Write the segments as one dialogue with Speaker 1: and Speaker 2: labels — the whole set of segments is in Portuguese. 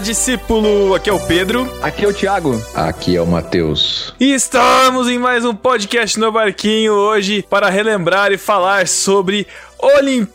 Speaker 1: discípulo! Aqui é o Pedro.
Speaker 2: Aqui é o Thiago.
Speaker 3: Aqui é o Matheus.
Speaker 1: E estamos em mais um podcast no Barquinho hoje para relembrar e falar sobre Olimpíadas!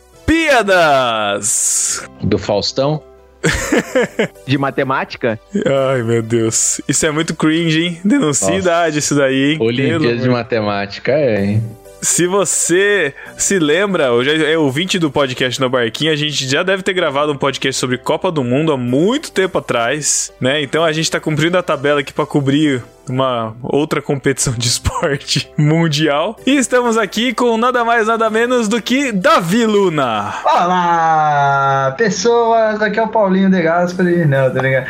Speaker 3: Do Faustão?
Speaker 2: De matemática?
Speaker 1: Ai, meu Deus. Isso é muito cringe, hein? Denuncia
Speaker 3: Nossa.
Speaker 1: idade isso daí, hein?
Speaker 3: Olimpíada
Speaker 1: Pelo
Speaker 3: de Matemática, é, hein?
Speaker 1: Se você se lembra, ou já é ouvinte do podcast no Barquinho, a gente já deve ter gravado um podcast sobre Copa do Mundo há muito tempo atrás, né? Então a gente tá cumprindo a tabela aqui pra cobrir uma outra competição de esporte mundial. E estamos aqui com nada mais, nada menos do que Davi Luna.
Speaker 4: Olá, pessoas! Aqui é o Paulinho de Gaspari. Não, tá ligado?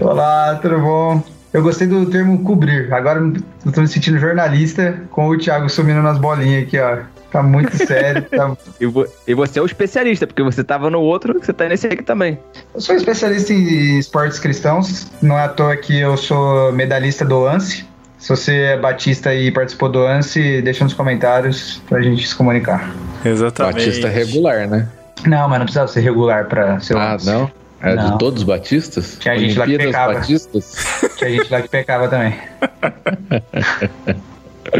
Speaker 4: Olá, tudo bom? Eu gostei do termo cobrir. Agora eu tô me sentindo jornalista com o Thiago sumindo nas bolinhas aqui, ó. Tá muito sério. tá-
Speaker 2: E, vo- e você é o especialista, porque você tava no outro, você tá nesse aqui também.
Speaker 4: Eu sou especialista em esportes cristãos. Não é à toa que eu sou medalhista do ANSI. Se você é batista e participou do ANSI, deixa nos comentários pra gente se comunicar.
Speaker 1: Exatamente.
Speaker 3: Batista regular, né?
Speaker 4: Não, mas não precisava ser regular pra ser o
Speaker 3: Ah,
Speaker 4: ANSI.
Speaker 3: não? É
Speaker 4: Não.
Speaker 3: de todos os batistas?
Speaker 4: Tinha gente lá que pecava.
Speaker 3: batistas?
Speaker 4: Tinha gente lá que pecava também.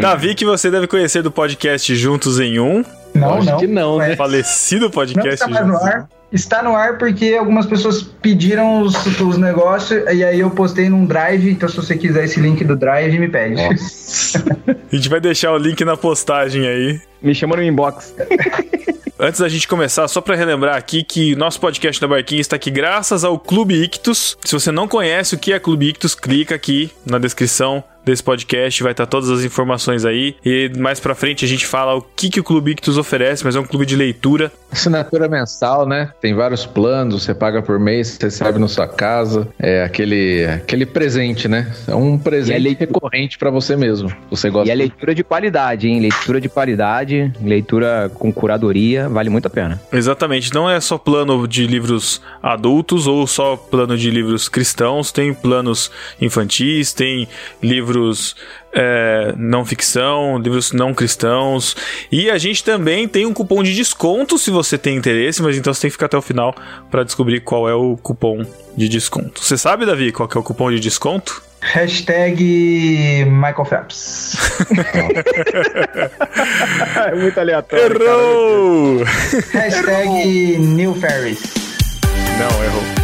Speaker 1: Davi, que você deve conhecer do podcast Juntos em Um,
Speaker 4: Não,
Speaker 3: Acho
Speaker 4: não.
Speaker 3: que não, né?
Speaker 1: Falecido
Speaker 4: Não
Speaker 1: podcast
Speaker 4: está mais no ar. Está no ar porque algumas pessoas pediram os, os negócios e aí eu postei num drive. Então, se você quiser esse link do drive, me pede.
Speaker 1: A gente vai deixar o link na postagem aí.
Speaker 2: Me chama no inbox.
Speaker 1: Antes da gente começar, só pra relembrar aqui que nosso podcast da Barquinha está aqui graças ao Clube Ictus. Se você não conhece o que é Clube Ictus, clica aqui na descrição desse podcast, vai estar todas as informações aí. E mais pra frente a gente fala o que, que o Clube Ictus oferece, mas é um clube de leitura.
Speaker 3: Assinatura mensal, né? Tem vários planos, você paga por mês, você recebe na sua casa. É aquele, aquele presente, né? É um presente
Speaker 2: leitura-
Speaker 3: recorrente pra você mesmo. Você gosta
Speaker 2: E é leitura de qualidade, hein? Leitura de qualidade, leitura com curadoria, vale muito a pena.
Speaker 1: Exatamente, não é só plano de livros adultos ou só plano de livros cristãos, tem planos infantis, tem livros é, não ficção, livros não cristãos. E a gente também tem um cupom de desconto se você tem interesse, mas então você tem que ficar até o final para descobrir qual é o cupom de desconto. Você sabe, Davi, qual que é o cupom de desconto?
Speaker 4: Hashtag Michael Phelps.
Speaker 2: É muito aleatório.
Speaker 1: Errou!
Speaker 4: Hashtag Neil Ferris.
Speaker 1: Não, errou.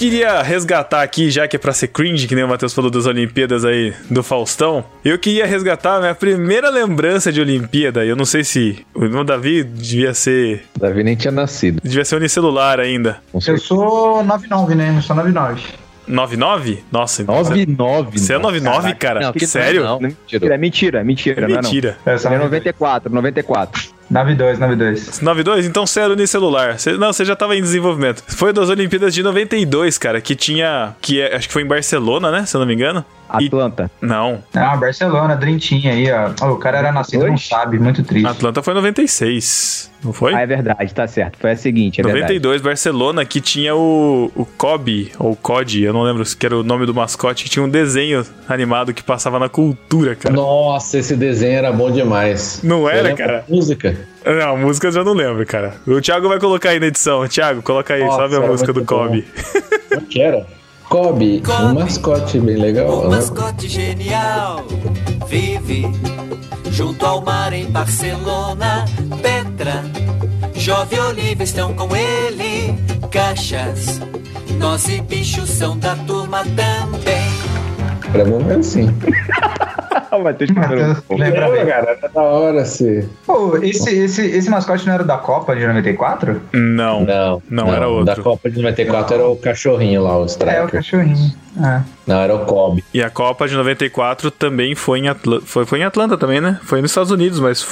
Speaker 1: Queria resgatar aqui, já que é pra ser cringe, que nem o Matheus falou das Olimpíadas aí do Faustão. Eu queria resgatar a minha primeira lembrança de Olimpíada. Eu não sei se o irmão Davi devia ser.
Speaker 3: Davi nem tinha nascido.
Speaker 1: Devia ser unicelular ainda.
Speaker 4: Eu sou 99, né? Eu sou 99.
Speaker 1: 99? Nossa, então.
Speaker 3: 99.
Speaker 1: Você é 99, cara?
Speaker 3: Não, que
Speaker 1: Sério?
Speaker 3: Não,
Speaker 2: Mentira, é mentira, é mentira, não é não.
Speaker 1: Mentira.
Speaker 2: É
Speaker 4: 92.
Speaker 2: 94, 94.
Speaker 4: 92, 92.
Speaker 1: 92? Então você era unicelular. Você, não, você já tava em desenvolvimento. Foi das Olimpíadas de 92, cara, que tinha. que é- Acho que foi em Barcelona, né? Se eu não me engano. E-
Speaker 2: Atlanta.
Speaker 1: não.
Speaker 4: Ah, Barcelona, Team aí, ó. O cara era nascido, não sabe, muito triste.
Speaker 1: Atlanta foi em 96. Não foi?
Speaker 2: Ah, é verdade, tá certo. Foi a seguinte, é verdade.
Speaker 1: 92, Barcelona, que tinha o, o Kobe, ou Cod, eu não lembro se que era o nome do mascote, que tinha um desenho animado que passava na cultura, cara.
Speaker 3: Nossa, esse desenho era bom demais.
Speaker 1: Não
Speaker 3: Você
Speaker 1: era, cara?
Speaker 3: Música?
Speaker 1: Não, música eu já não lembro, cara. O Thiago vai colocar aí na edição. Thiago, coloca aí,
Speaker 3: Nossa,
Speaker 1: sabe a música do. Kobe?
Speaker 3: Como que era? Kobe, um mascote bem legal.
Speaker 5: Um
Speaker 3: né?
Speaker 5: mascote genial vive junto ao mar em Barcelona. Petra, Jove e Olivia estão com ele. Caixas, nós e bichos são da turma também.
Speaker 3: Pra mim é assim.
Speaker 2: o Matheus
Speaker 4: Matheus, lembra bem.
Speaker 3: cara, era da hora se.
Speaker 4: Pô, esse, esse, esse mascote não era da Copa de 94?
Speaker 1: Não.
Speaker 3: Não,
Speaker 1: Não, era outro.
Speaker 3: Da Copa de 94 era o cachorrinho lá, o
Speaker 4: É, o
Speaker 3: Striker.
Speaker 4: cachorrinho. Ah.
Speaker 3: Não, era o Kobe.
Speaker 1: E a Copa de 94 também foi em Atlanta. Foi, foi em Atlanta também, né? Foi nos Estados Unidos, mas.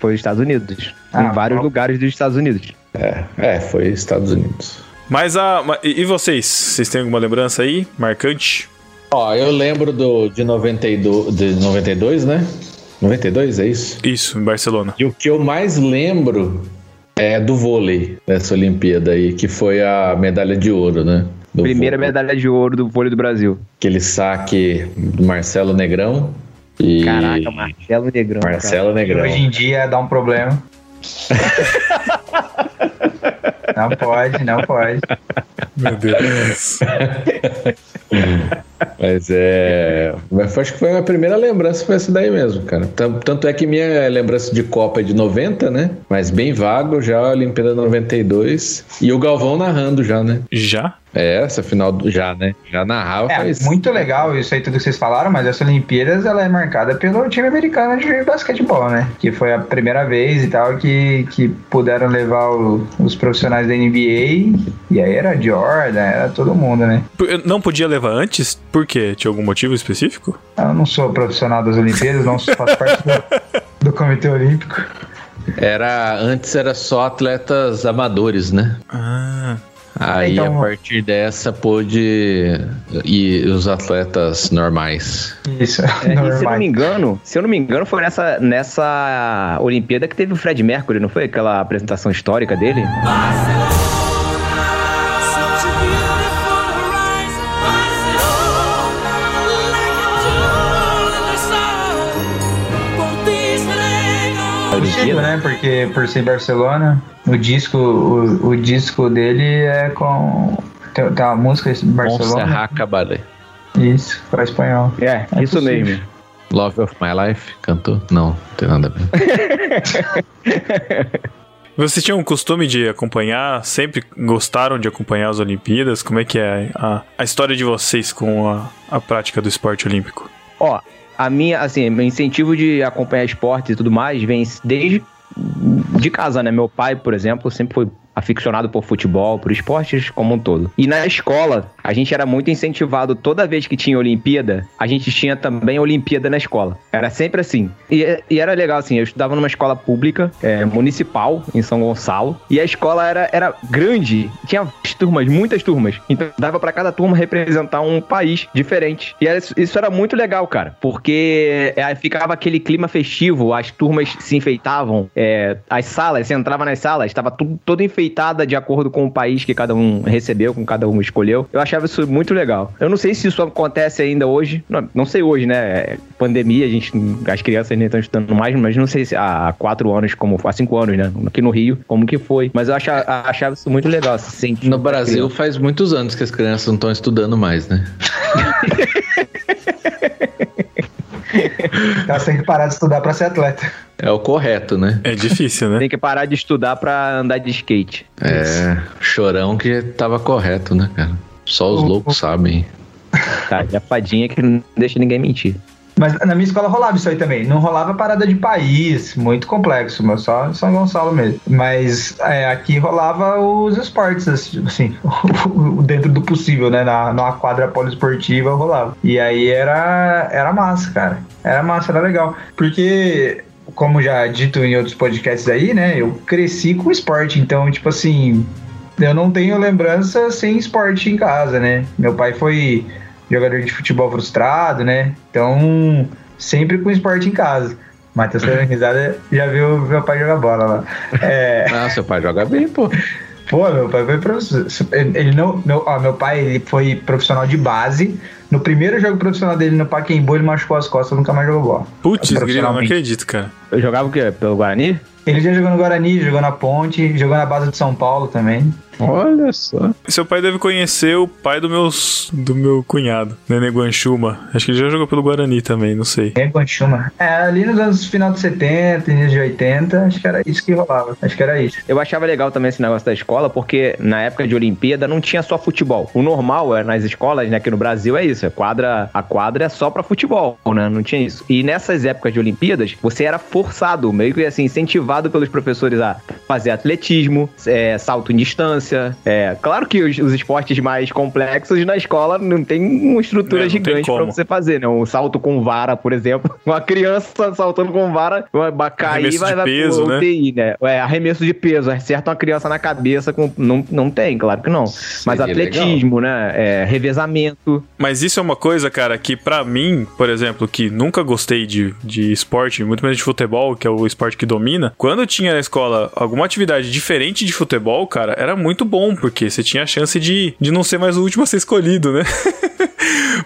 Speaker 2: Foi nos Estados Unidos.
Speaker 4: Ah,
Speaker 2: em vários
Speaker 4: bom.
Speaker 2: lugares dos Estados Unidos.
Speaker 3: É, é, foi Estados Unidos.
Speaker 1: Mas a. E e vocês? Vocês têm alguma lembrança aí? Marcante?
Speaker 3: Ó, eu lembro do de 92, de 92, né? 92, é isso?
Speaker 1: Isso, em Barcelona.
Speaker 3: E o que eu mais lembro é do vôlei dessa Olimpíada aí, que foi a medalha de ouro, né? Do
Speaker 2: Primeira
Speaker 3: vôlei.
Speaker 2: medalha de ouro do vôlei do Brasil.
Speaker 3: Aquele saque do Marcelo Negrão. E...
Speaker 2: Caraca, Marcelo Negrão. cara.
Speaker 3: Marcelo
Speaker 4: E
Speaker 3: Negrão.
Speaker 4: hoje em dia dá um problema. não pode, não pode.
Speaker 1: Meu Deus.
Speaker 3: Mas é. Mas acho que foi a minha primeira lembrança, foi essa daí mesmo, cara. Tan- Tanto é que minha lembrança de Copa é de 90, né? Mas bem vago já a Olimpíada 92. E o Galvão narrando já, né?
Speaker 1: Já?
Speaker 3: É, essa final do- já, né? Já narrava
Speaker 4: É,
Speaker 3: faz.
Speaker 4: muito legal isso aí tudo que vocês falaram, mas essa Olimpíadas ela é marcada pelo time americano de basquetebol, né? Que foi a primeira vez e tal que, que puderam levar o- os profissionais da NBA e aí era Jordan, era todo mundo, né?
Speaker 1: Não podia levar antes? Por quê? Tinha algum motivo específico?
Speaker 4: Eu não sou profissional das Olimpíadas, não faço parte do, do Comitê Olímpico.
Speaker 3: Era. Antes era só atletas amadores, né?
Speaker 1: Ah.
Speaker 3: Aí
Speaker 4: Então-
Speaker 3: a partir dessa pôde ir os atletas normais.
Speaker 4: Isso,
Speaker 2: É, e se eu não
Speaker 4: normal.
Speaker 2: me engano, se eu não me engano, foi nessa, nessa Olimpíada que teve o Fred Mercury, não foi? Aquela apresentação histórica dele?
Speaker 5: Such estrego.
Speaker 4: Possível, né? Porque por ser Barcelona, o disco, o, o disco dele é com. Tem, tem uma música Barcelona.
Speaker 3: Montserrat Caballé.
Speaker 4: Isso, para espanhol.
Speaker 2: É,
Speaker 4: É
Speaker 2: isso
Speaker 4: possível.
Speaker 2: mesmo.
Speaker 3: Love of My Life, cantou? Não, não tem nada a ver.
Speaker 1: Vocês tinham o costume de acompanhar? Sempre gostaram de acompanhar as Olimpíadas? Como é que é a, a história de vocês com a, a prática do esporte olímpico?
Speaker 2: Ó, a minha, assim, meu incentivo de acompanhar esportes e tudo mais vem desde de casa, né? Meu pai, por exemplo, sempre foi aficionado por futebol, por esportes como um todo. E na escola, a gente era muito incentivado toda vez que tinha Olimpíada, a gente tinha também Olimpíada na escola. Era sempre assim. E, e era legal, assim, eu estudava numa escola pública, é, municipal, em São Gonçalo, e a escola era, era grande, tinha turmas, muitas turmas. Então dava pra cada turma representar um país diferente. E era- isso era muito legal, cara, porque é, ficava aquele clima festivo, as turmas se enfeitavam, é, as salas, você entrava nas salas, estava tudo toda enfeitada de acordo com o país que cada um recebeu, com cada um escolheu. Eu achava isso muito legal. Eu não sei se isso acontece ainda hoje, não, não sei hoje, né? Pandemia, a gente, as crianças nem estão estudando mais, mas não sei se há quatro anos, como há cinco anos, né? Aqui no Rio, como que foi. Mas eu achava, achava isso muito legal. sentido
Speaker 3: No Brasil
Speaker 2: criança.
Speaker 3: faz muitos anos que as crianças não estão estudando mais, né?
Speaker 4: Elas têm que parar de estudar para ser atleta.
Speaker 3: É o correto, né?
Speaker 1: É difícil, né?
Speaker 2: Tem que parar de estudar pra andar de skate.
Speaker 3: É, chorão que tava correto, né, cara? Só os loucos sabem.
Speaker 2: Tá, e a fadinha que não deixa ninguém mentir.
Speaker 4: Mas na minha escola rolava isso aí também. Não rolava parada de país, muito complexo, mas só em São Gonçalo mesmo. Mas é, aqui rolava os esportes, assim, dentro do possível, né? Na, numa quadra poliesportiva rolava. E aí era, era massa, cara. Era massa, era legal. Porque, como já dito em outros podcasts aí, né? Eu cresci com esporte, então, tipo assim, eu não tenho lembrança sem esporte em casa, né? Meu pai foi jogador de futebol frustrado, né? Então, sempre com esporte em casa. Matheus tá risada, já viu meu pai jogar bola lá. É,
Speaker 3: Ah, seu pai joga bem, pô.
Speaker 4: pô, meu pai foi profissional. Ele não, meu, ó, meu pai ele foi profissional de base. No primeiro jogo profissional dele no Pacaembu, ele machucou as costas, nunca mais jogou bola.
Speaker 1: Putz, grilo, não acredito, cara.
Speaker 2: Eu jogava o quê? Pelo Guarani?
Speaker 4: Ele já jogou no Guarani, jogou na Ponte, jogou na base de São Paulo também.
Speaker 3: Olha só.
Speaker 1: Seu pai deve conhecer o pai do, meus, do meu cunhado, Nenê Guanchuma. Acho que ele já jogou pelo Guarani também, não sei.
Speaker 4: É Guanchuma. É, ali nos anos final de 70, início de 80, acho que era isso que rolava. Acho que era isso.
Speaker 2: Eu achava legal também esse negócio da escola, porque na época de Olimpíada não tinha só futebol. O normal é nas escolas, né, aqui no Brasil é isso. A quadra, a quadra é só pra futebol, né? Não tinha isso. E nessas épocas de Olimpíadas, você era forçado, meio que assim, incentivado pelos professores a fazer atletismo, é, salto em distância. É, claro que os, os esportes mais complexos na escola não tem uma estrutura
Speaker 1: É, não
Speaker 2: gigante pra
Speaker 1: como.
Speaker 2: você fazer, né? Um salto com vara, por exemplo. Uma criança saltando com vara, vai cair
Speaker 1: Arremesso
Speaker 2: vai, vai pro
Speaker 1: peso, né?
Speaker 2: UTI, né? É, arremesso de peso. Acerta uma criança na cabeça com. Não, não tem, claro que não. Mas
Speaker 3: Seria
Speaker 2: atletismo, né? É, revezamento.
Speaker 1: Mas isso é uma coisa, cara, que pra mim, por exemplo, que nunca gostei de, de esporte, muito menos de futebol, que é o esporte que domina, quando eu tinha na escola alguma atividade diferente de futebol, cara, era muito bom, porque você tinha a chance de, de não ser mais o último a ser escolhido, né?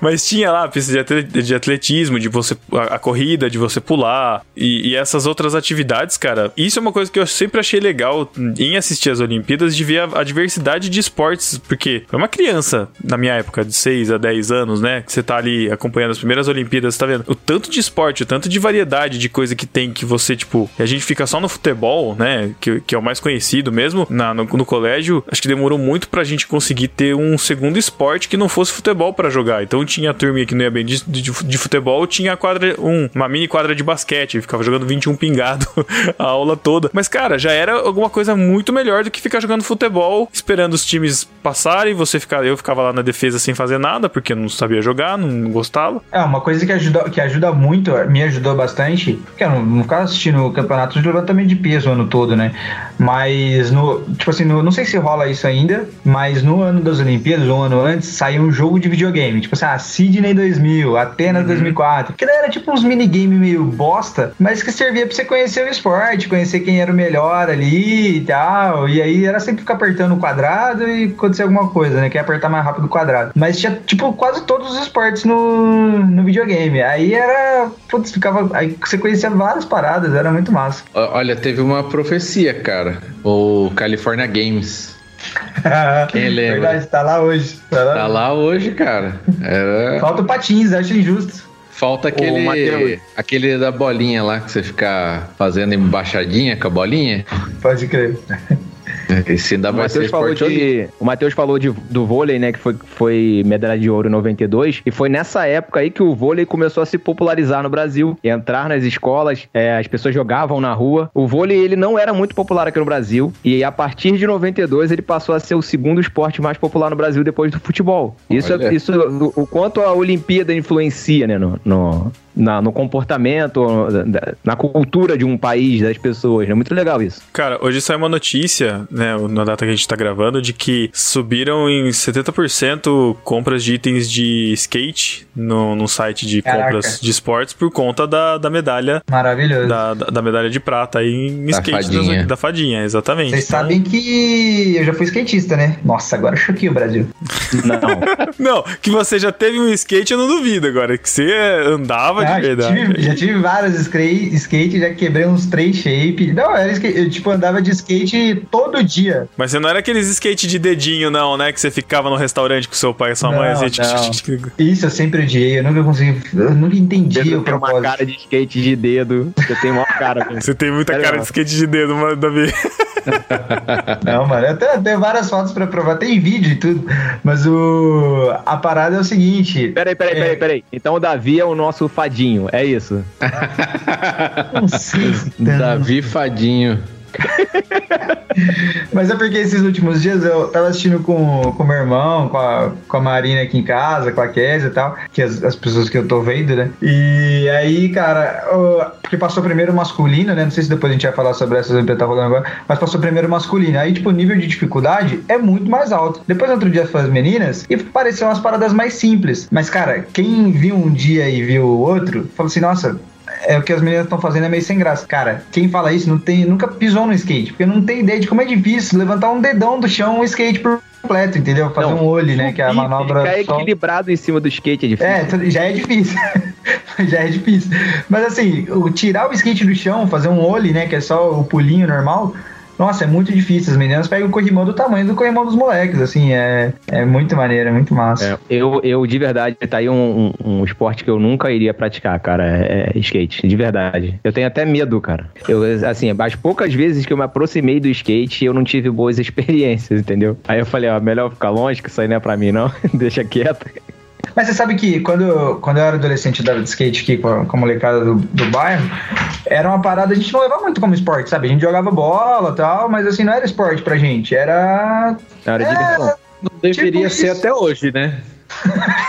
Speaker 1: Mas tinha lá a pista de atle- de atletismo, de você. A, a corrida, de você pular. E, e essas outras atividades, cara. Isso é uma coisa que eu sempre achei legal em assistir as Olimpíadas, de ver a, a diversidade de esportes. Porque é uma criança, na minha época, de 6 a 10 anos, né? Que você tá ali acompanhando as primeiras Olimpíadas, tá vendo? O tanto de esporte, o tanto de variedade de coisa que tem que você, tipo. A gente fica só no futebol, né? Que, que é o mais conhecido mesmo. Na, no, no colégio, acho que demorou muito pra gente conseguir ter um segundo esporte que não fosse futebol pra jogar. Então tinha a turminha que não ia bem de, de, de futebol, tinha a quadra, um, uma mini quadra de basquete, ficava jogando 21 pingado a aula toda. Mas, cara, já era alguma coisa muito melhor do que ficar jogando futebol, esperando os times passarem, você ficar, eu ficava lá na defesa sem fazer nada, porque não sabia jogar, não gostava.
Speaker 4: É, uma coisa que ajuda, que ajuda muito, me ajudou bastante, porque eu não, não ficava assistindo campeonatos de levantamento de peso o ano todo, né? Mas, no, tipo assim, no- não sei se rola isso ainda, mas no ano das Olimpíadas, um ano antes, saiu um jogo de videogame. Tipo assim, ah, Sydney 2000, Atenas 2004. Que daí era tipo uns minigame meio bosta, mas que servia pra você conhecer o esporte, conhecer quem era o melhor ali e tal. E aí era sempre ficar apertando o quadrado e acontecer alguma coisa, né? Que é apertar mais rápido o quadrado. Mas tinha, tipo, quase todos os esportes no, no videogame. Aí era. Putz, ficava. Aí você conhecia várias paradas, era muito massa.
Speaker 3: Olha, teve uma profecia, cara. O California Games. Quem lembra?
Speaker 4: Verdade, tá lá hoje. Tá lá.
Speaker 3: Tá lá hoje, cara. Era...
Speaker 4: Falta o patins, acho injusto.
Speaker 3: Falta aquele, aquele da bolinha lá que você fica fazendo embaixadinha com a bolinha.
Speaker 4: Pode crer.
Speaker 3: Esse ainda
Speaker 2: O
Speaker 3: vai ser
Speaker 2: Matheus falou, de, o Matheus falou de, do vôlei, né? Que foi, foi medalha de ouro em 92. E foi nessa época aí que o vôlei começou a se popularizar no Brasil. E entrar nas escolas, é, as pessoas jogavam na rua. O vôlei, ele não era muito popular aqui no Brasil. E a partir de 92, ele passou a ser o segundo esporte mais popular no Brasil depois do futebol. Isso,
Speaker 3: Olha.
Speaker 2: isso o, o quanto a Olimpíada influencia, né? No, no, na- no comportamento, na, cultura de um país, das pessoas. É muito legal isso.
Speaker 1: Cara, hoje saiu uma notícia, né, na data que a gente tá gravando, de que subiram em 70% compras de itens de skate no, no site de
Speaker 4: Caraca.
Speaker 1: compras de esportes por conta da, da medalha
Speaker 4: Maravilhoso.
Speaker 1: da, da, da medalha de prata aí em
Speaker 3: Da
Speaker 1: skate das-
Speaker 3: fadinha.
Speaker 1: da fadinha, exatamente.
Speaker 4: Vocês
Speaker 1: Então-
Speaker 4: sabem que eu já fui skatista, né? Nossa, agora eu choquei o Brasil.
Speaker 2: Não.
Speaker 1: Não, que você já teve um skate, eu não duvido agora. Que você andava
Speaker 4: Ah,
Speaker 1: de
Speaker 4: já,
Speaker 1: verdade.
Speaker 4: tive, já tive vários skate, skate, já quebrei uns três shape. Não, era skate, eu tipo andava de skate todo dia.
Speaker 1: Mas você não era aqueles skate de dedinho, não, né? Que você ficava no restaurante com seu pai e sua
Speaker 4: Não,
Speaker 1: mãe, assim,
Speaker 2: não.
Speaker 4: Isso eu sempre odiei, eu nunca consegui, eu nunca entendi
Speaker 2: Você
Speaker 4: o
Speaker 2: tem uma
Speaker 4: propósito.
Speaker 2: cara de skate de dedo. Você tem uma cara.
Speaker 1: Você tem muita
Speaker 2: Sério,
Speaker 1: cara de skate de dedo, mano, Davi.
Speaker 4: Não, mano, eu tenho, eu tenho várias fotos pra provar, tem vídeo e tudo. Mas o a parada é o seguinte.
Speaker 2: Peraí, peraí,
Speaker 4: É.
Speaker 2: peraí, peraí. Então o Davi é o nosso fadinho, é isso?
Speaker 3: Davi Fadinho.
Speaker 4: Mas é porque esses últimos dias eu tava assistindo com com meu irmão, com a, com a Marina aqui em casa, com a Kézia e tal, que as, as pessoas que eu tô vendo, né? E aí, cara, o- porque passou primeiro o masculino, né? Não sei se depois a gente vai falar sobre essas que tá falando agora, mas passou primeiro o masculino. Aí, tipo, o nível de dificuldade é muito mais alto. Depois, outro dia, foi as meninas e pareceu umas paradas mais simples. Mas, cara, quem viu um dia e viu o outro, falou assim, nossa, é o que as meninas estão fazendo é meio sem graça. Cara, quem fala isso não tem, nunca pisou no skate, porque não tem ideia de como é difícil levantar um dedão do chão um skate por completo, entendeu? Fazer
Speaker 2: Não,
Speaker 4: um olho, né? Que é a manobra
Speaker 2: Ficar
Speaker 4: só.
Speaker 2: equilibrado em cima do skate é difícil.
Speaker 4: É, já é difícil. já é difícil. Mas assim, o, tirar o skate do chão, fazer um ollie, né? Que é só o pulinho normal. Nossa, é muito difícil. As meninas pegam o corrimão do tamanho do corrimão dos moleques, assim, é, é muito maneiro, é muito massa.
Speaker 2: Eu, eu, de verdade, tá aí um, um, um esporte que eu nunca iria praticar, cara. É, é skate, de verdade. Eu tenho até medo, cara. Eu, assim, as poucas vezes que eu me aproximei do skate, eu não tive boas experiências, entendeu? Aí eu falei, ó, melhor ficar longe, que isso aí não é pra mim, não. Deixa quieto.
Speaker 4: Mas você sabe que quando, quando eu era adolescente eu andava de skate aqui com a, com a molecada do, do bairro, era uma parada, a gente não levava muito como esporte, sabe? A gente jogava bola e tal, mas assim, não era esporte pra gente, era.
Speaker 2: Era diversão.
Speaker 3: Não deveria
Speaker 4: Tipo
Speaker 3: ser
Speaker 4: isso.
Speaker 3: até hoje, né?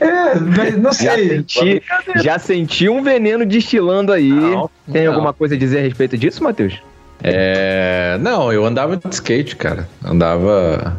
Speaker 4: É, mas não
Speaker 2: Já
Speaker 4: sei.
Speaker 2: senti, já senti um veneno destilando aí.
Speaker 3: Não,
Speaker 2: Tem
Speaker 3: não.
Speaker 2: alguma coisa a dizer a respeito disso, Matheus?
Speaker 3: É, não, eu andava de skate, cara. Andava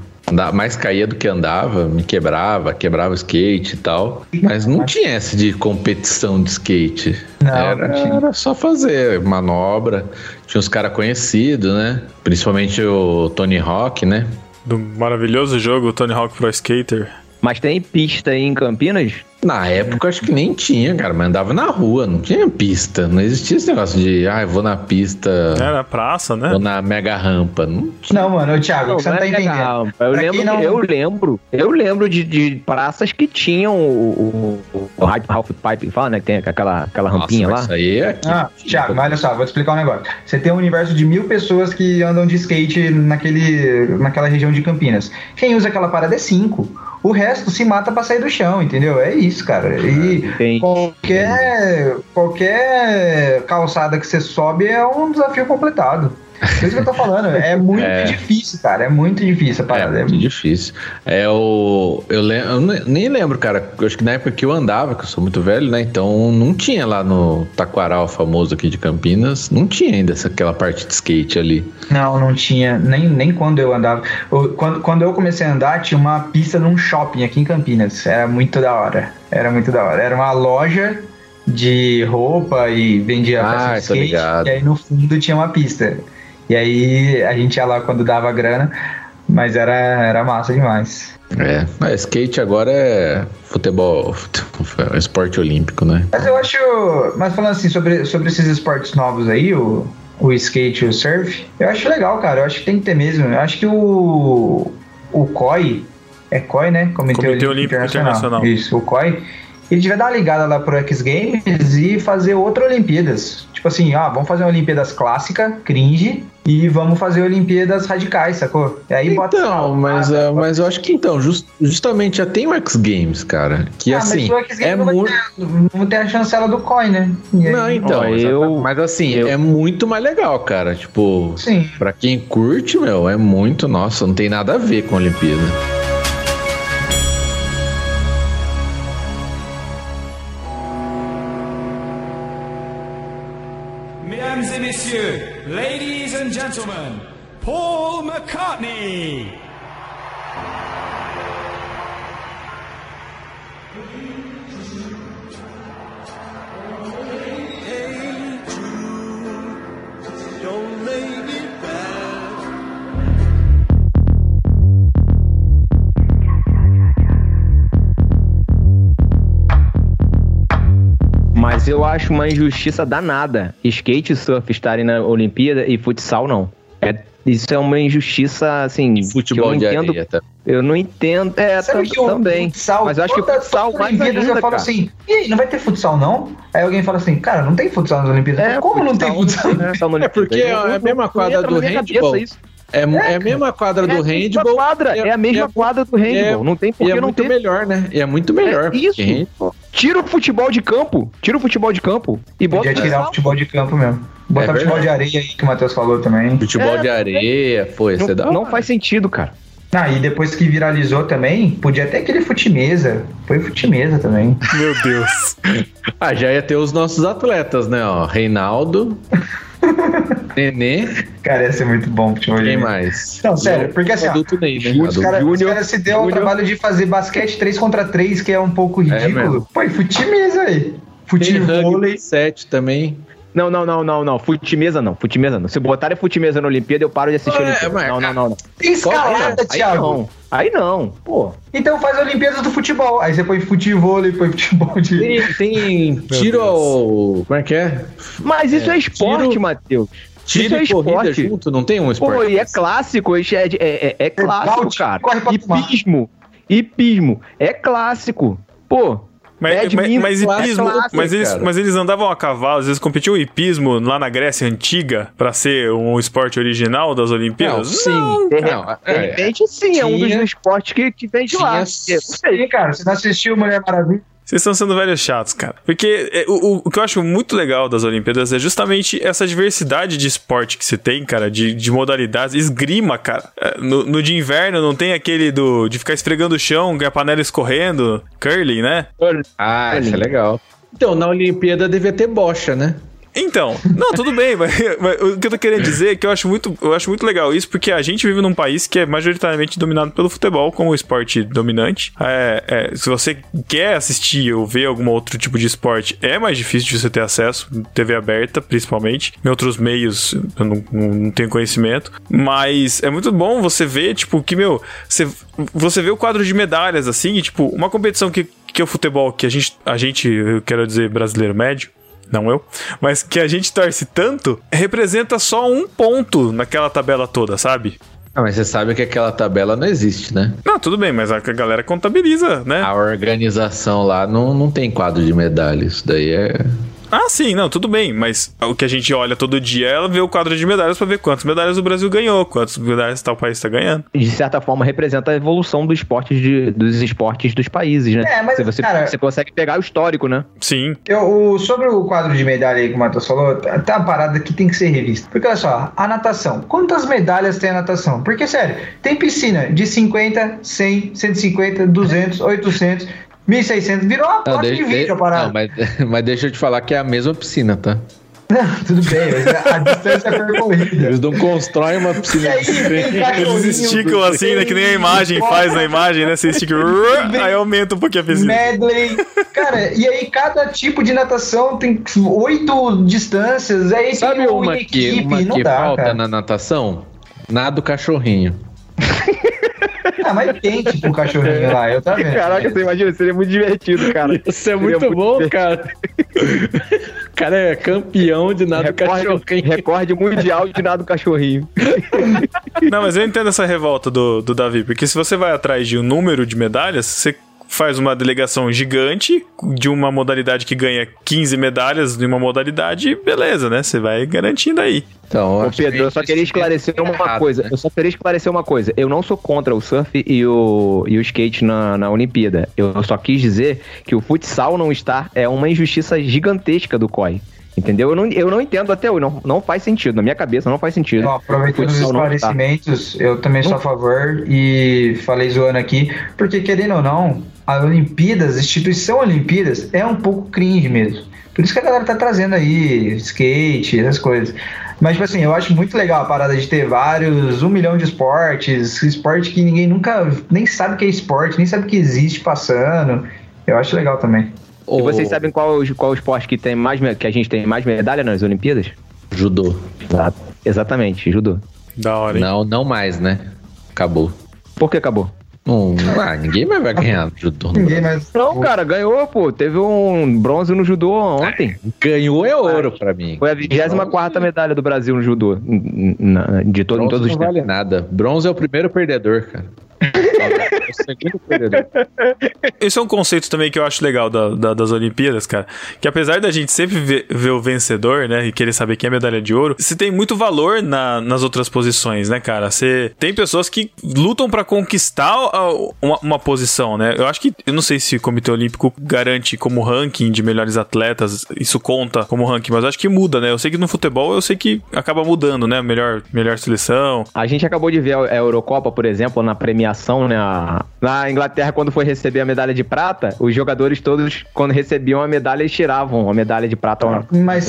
Speaker 3: mais caía do que andava, me quebrava, quebrava o skate e tal. Mas não tinha essa de competição de skate.
Speaker 4: Não,
Speaker 3: era,
Speaker 4: não tinha.
Speaker 3: era só fazer manobra. Tinha uns caras conhecidos, né? Principalmente o Tony Hawk, né?
Speaker 1: Do maravilhoso jogo Tony Hawk Pro Skater.
Speaker 2: Mas tem pista aí em Campinas?
Speaker 3: Na época acho que nem tinha, cara, mas andava na rua, não tinha pista. Não existia esse negócio de, ah, eu vou na pista,
Speaker 1: Era praça, né?
Speaker 3: vou na mega rampa. Não tinha.
Speaker 4: Não, mano, Thiago, você não tá
Speaker 2: é
Speaker 4: entendendo.
Speaker 2: Eu lembro,
Speaker 4: não-
Speaker 2: eu lembro, eu lembro de, de praças que tinham o, o, o half half pipe, fala, né? Que tem aquela, aquela rampinha
Speaker 3: Nossa,
Speaker 2: lá.
Speaker 3: Isso aí é aqui.
Speaker 4: Ah, Thiago, mas olha só, vou te explicar um negócio. Você tem um universo de mil pessoas que andam de skate naquele, naquela região de Campinas. Quem usa aquela parada é cinco. O resto se mata pra sair do chão, entendeu? É isso, cara. E
Speaker 2: Entendi.
Speaker 4: qualquer, qualquer calçada que você sobe é um desafio completado. Por isso que eu tô falando. É muito
Speaker 3: É.
Speaker 4: difícil, cara. É muito difícil a
Speaker 3: É
Speaker 4: parada. É
Speaker 3: muito difícil. É o. Eu, lem- eu ne- nem lembro, cara. Eu acho que na época que eu andava, que eu sou muito velho, né? Então não tinha lá no Taquaral famoso aqui de Campinas. Não tinha ainda essa, aquela parte de skate ali.
Speaker 4: Não, não tinha. Nem, nem quando eu andava. Eu- Quando, quando eu comecei a andar, tinha uma pista num shopping aqui em Campinas. Era muito da hora. Era muito da hora. Era uma loja de roupa e vendia
Speaker 3: Ah,
Speaker 4: skate. E aí no fundo tinha uma pista. E aí a gente ia lá quando dava grana. Mas era, era massa demais.
Speaker 3: É. Mas skate agora é futebol, futebol é esporte olímpico, né?
Speaker 4: Mas eu acho. Mas falando assim sobre, sobre esses esportes novos aí, o, o skate e o surf, eu acho legal, cara. Eu acho que tem que ter mesmo. Eu acho que o. O COI. É COI, né?
Speaker 1: Comitê Olímpico Internacional.
Speaker 4: Isso, o COI. Ele devia dar uma ligada lá pro X Games e fazer outra Olimpíadas. Tipo assim, ah, vamos fazer uma Olimpíadas clássica, cringe, e vamos fazer Olimpíadas radicais, sacou? E aí bota.
Speaker 3: Então, mas,
Speaker 4: Ah,
Speaker 3: é, mas eu acho que então, just- justamente já tem o X Games, cara. Que
Speaker 4: ah,
Speaker 3: assim,
Speaker 4: mas o X Games
Speaker 3: é
Speaker 4: não, vai
Speaker 3: muito.
Speaker 4: ter, não ter a chancela do COI, né? E aí-
Speaker 3: Não, então,
Speaker 2: eu-
Speaker 3: mas assim,
Speaker 2: eu-
Speaker 3: é muito mais legal, cara. Tipo,
Speaker 4: Sim.
Speaker 3: pra quem curte, meu, é muito, nossa, não tem nada a ver com a Olimpíada.
Speaker 6: Ladies and gentlemen, Paul McCartney.
Speaker 2: Mas eu acho uma injustiça danada. Skate e surf estarem na Olimpíada e futsal não. É, isso é uma injustiça, assim, que eu
Speaker 3: Futebol
Speaker 2: não
Speaker 3: de
Speaker 2: entendo.
Speaker 3: areia, tá?
Speaker 2: Eu não entendo. É,
Speaker 4: Sabe que o
Speaker 2: também.
Speaker 4: futsal,
Speaker 2: Mas eu acho que
Speaker 4: toda-
Speaker 2: futsal mais ainda,
Speaker 4: eu falo assim, e aí, não vai ter futsal não? Aí alguém fala assim, cara, não tem futsal nas Olimpíadas.
Speaker 2: É,
Speaker 4: Como não tem futsal?
Speaker 2: futsal na
Speaker 3: É porque
Speaker 2: Olimpíada?
Speaker 3: é a mesma
Speaker 2: Não
Speaker 3: quadra do handball.
Speaker 2: isso.
Speaker 3: É, é a mesma quadra
Speaker 2: É
Speaker 3: do handball.
Speaker 2: quadra, é a mesma
Speaker 3: é-
Speaker 2: quadra do handball.
Speaker 3: é-
Speaker 2: não tem
Speaker 3: E
Speaker 2: por
Speaker 3: é
Speaker 2: que não
Speaker 3: muito
Speaker 2: ter.
Speaker 3: melhor, né? E é muito melhor.
Speaker 2: É isso.
Speaker 3: porque handball-
Speaker 2: Tira o futebol de campo. Tira o futebol de campo e bota
Speaker 4: Podia
Speaker 2: o
Speaker 4: tirar o futebol de campo mesmo. Botar
Speaker 3: É
Speaker 4: o futebol de areia aí que o Matheus falou também.
Speaker 3: Futebol
Speaker 2: É,
Speaker 3: de areia, pô, isso é da
Speaker 2: Não, não faz sentido, cara.
Speaker 4: Ah, e depois que viralizou também, podia ter aquele futimesa. Foi futimesa também.
Speaker 1: Meu Deus.
Speaker 3: Ah, já ia ter os nossos atletas, né? Ó, Reinaldo, Nenê,
Speaker 4: Cara, ia ser muito bom o futebol
Speaker 3: quem mais?
Speaker 4: Não, sério, porque assim, ó,
Speaker 3: Adulto Ney, né?
Speaker 4: Os caras cara se deu
Speaker 2: Júnior.
Speaker 4: trabalho de fazer basquete 3 contra 3, que é um pouco
Speaker 3: mesmo.
Speaker 4: ridículo. Pô, e futimesa aí. Futebol.
Speaker 3: rugby 7 também.
Speaker 2: Não, não, não, não, não. Futimesa não. Futimesa não. Se botarem futimesa na Olimpíada, eu paro de assistir a
Speaker 3: É,
Speaker 2: Olimpíada.
Speaker 3: mas,
Speaker 2: Não, não, não, não.
Speaker 4: Tem escalada,
Speaker 2: Aí
Speaker 4: Thiago.
Speaker 2: não. Aí não. Pô.
Speaker 4: Então faz Olimpíadas do futebol. Aí você põe futebol e põe futebol de.
Speaker 3: Tem, tem tiro ao. Como é que é?
Speaker 2: Mas isso é, esporte,
Speaker 3: tiro-
Speaker 2: Matheus.
Speaker 3: Tiro
Speaker 2: é
Speaker 3: e corrida
Speaker 2: esporte.
Speaker 3: junto, não tem um
Speaker 2: Pô,
Speaker 3: esporte?
Speaker 2: e é clássico, isso é, é, é, é clássico, cara. Hipismo. Hipismo. É clássico. Pô.
Speaker 1: Mas, mas, mas, hipismo,
Speaker 2: clássico,
Speaker 1: mas, eles,
Speaker 3: cara.
Speaker 1: mas eles andavam a cavalo, às vezes competiam o hipismo lá na Grécia Antiga pra ser um esporte original das
Speaker 3: Não,
Speaker 1: Olimpíadas?
Speaker 3: sim.
Speaker 2: De,
Speaker 3: Não,
Speaker 2: de
Speaker 3: é,
Speaker 2: repente, sim, é um dos
Speaker 3: tinha-
Speaker 2: esportes que, que vem de lá.
Speaker 3: tinha-
Speaker 2: não.
Speaker 4: Sim, cara, você não assistiu Mulher Maravilha?
Speaker 1: Vocês estão sendo velhos chatos, cara. Porque é, o, o- o que eu acho muito legal das Olimpíadas é justamente essa diversidade de esporte que você tem, cara, de, de modalidades. Esgrima, cara. É, No, no de inverno não tem aquele do de ficar esfregando o chão, a panela escorrendo. Curling, né?
Speaker 3: Ah, isso é legal. Então, na Olimpíada devia ter bocha, né?
Speaker 1: Então, não, tudo bem, mas, mas o que eu tô querendo dizer é que eu acho, muito, eu acho muito legal isso, porque a gente vive num país que é majoritariamente dominado pelo futebol como esporte dominante. É, é, se você quer assistir ou ver algum outro tipo de esporte, é mais difícil de você ter acesso, TV aberta, principalmente. Em outros meios, eu não, não- tenho conhecimento. Mas é muito bom você ver, tipo, que, meu, você, você vê o quadro de medalhas, assim, e, tipo, uma competição que, que é o futebol, que a gente, a gente, eu quero dizer, brasileiro médio, não eu, mas que a gente torce tanto, representa só um ponto naquela tabela toda, sabe?
Speaker 3: Ah, mas você sabe que aquela tabela não existe, né?
Speaker 1: Não, tudo bem, mas a a galera contabiliza, né?
Speaker 3: A organização lá não, não tem quadro de medalha. Isso daí é.
Speaker 1: Ah, sim, não, tudo bem, mas o que a gente olha todo dia é ver o quadro de medalhas pra ver quantas medalhas o Brasil ganhou, quantas medalhas tal país tá ganhando.
Speaker 2: de certa forma, representa a evolução dos esportes, de, dos esportes dos países, né?
Speaker 4: É, mas,
Speaker 2: você, você,
Speaker 4: cara-
Speaker 2: você consegue pegar o histórico, né?
Speaker 1: Sim.
Speaker 4: Eu, o- sobre o quadro de medalha aí que o Matheus falou, tá tá uma parada que tem que ser revista. Porque olha só, a natação. Quantas medalhas tem a natação? Porque, sério, tem piscina de 50, 100, 150, 200, 800, 1600. Virou uma placa de
Speaker 3: de-
Speaker 4: vídeo a
Speaker 3: não,
Speaker 4: parada.
Speaker 3: mas, mas deixa eu te falar que é a mesma piscina, tá?
Speaker 4: Tudo bem, mas a, distância é percorrida.
Speaker 3: Eles não constroem uma piscina
Speaker 4: aí,
Speaker 1: Eles esticam assim, né? Que nem a imagem faz na imagem, né? Você estica, aí aumenta um pouquinho a piscina.
Speaker 4: Medley. Cara, e aí cada tipo de natação tem oito distâncias. Aí
Speaker 3: Sabe
Speaker 4: tem um
Speaker 3: uma
Speaker 4: em
Speaker 3: que,
Speaker 4: equipe,
Speaker 3: uma
Speaker 4: não
Speaker 3: que
Speaker 4: dá,
Speaker 3: falta
Speaker 4: cara.
Speaker 3: na natação? Nado cachorrinho.
Speaker 4: Ah, mas tem tipo o cachorrinho lá, eu tá vendo.
Speaker 2: Caraca, você imagina, seria muito divertido, cara.
Speaker 3: Isso é
Speaker 2: muito
Speaker 3: muito bom,
Speaker 2: bom,
Speaker 3: cara. O cara é campeão de nado
Speaker 2: Recorde,
Speaker 3: cachorrinho.
Speaker 2: recorde mundial de nado cachorrinho.
Speaker 1: Não, mas eu entendo essa revolta do, do Davi, porque se você vai atrás de um número de medalhas, você faz uma delegação gigante de uma modalidade que ganha 15 medalhas de uma modalidade, beleza, né? Você vai garantindo aí.
Speaker 3: Então,
Speaker 2: Ô, Pedro, eu só queria esclarecer uma
Speaker 3: errado,
Speaker 2: coisa.
Speaker 3: né?
Speaker 2: Eu só queria esclarecer uma coisa. Eu não sou contra o surf e o, e o skate na, na Olimpíada. Eu só quis dizer que o futsal não estar é uma injustiça gigantesca do COI. Entendeu? Eu não, eu não entendo até hoje. Não, não faz sentido. Na minha cabeça não faz sentido.
Speaker 4: Bom, aproveitando os
Speaker 2: não tá.
Speaker 4: esclarecimentos, eu também sou a favor e falei zoando aqui, porque querendo ou não, a Olimpíadas, a instituição Olimpíadas, é um pouco cringe mesmo. Por isso que a galera tá trazendo aí skate, essas coisas. Mas, tipo assim, eu acho muito legal a parada de ter vários, um milhão de esportes, esporte que ninguém nunca nem sabe que é esporte, nem sabe que existe passando. Eu acho legal também.
Speaker 2: E
Speaker 3: O
Speaker 2: vocês sabem qual, qual esporte que, tem mais, que a gente tem mais medalha nas Olimpíadas?
Speaker 3: Judô.
Speaker 2: Exatamente, judô.
Speaker 1: Da hora, hein?
Speaker 3: Não, não mais, né? Acabou.
Speaker 2: Por que acabou?
Speaker 3: Não, ah, ninguém mais vai ganhar judô.
Speaker 4: Ninguém mais.
Speaker 2: Não, cara, ganhou, pô. Teve um bronze no judô ontem.
Speaker 3: Ganhou é ouro pra mim.
Speaker 2: Foi a 24 medalha do Brasil no judô. De todo, em todos os
Speaker 3: não
Speaker 2: tempos.
Speaker 3: vale nada. Bronze é o primeiro perdedor, cara.
Speaker 1: Esse é um conceito também que eu acho legal da- da- das Olimpíadas, cara. Que apesar da gente sempre ver, ver o vencedor, né? E querer saber quem é a medalha de ouro, você tem muito valor na- nas outras posições, né, cara? Você tem pessoas que lutam pra conquistar uma, uma posição, né? Eu acho que, eu não sei se o Comitê Olímpico garante como ranking de melhores atletas, isso conta como ranking, mas acho que muda, né? Eu sei que no futebol, eu sei que acaba mudando, né? Melhor, melhor seleção.
Speaker 2: A gente acabou de ver a Eurocopa, por exemplo, na premiação, né? a- Na Inglaterra, quando foi receber a medalha de prata, os jogadores todos, quando recebiam a medalha, eles tiravam a medalha de prata. na
Speaker 4: Mas,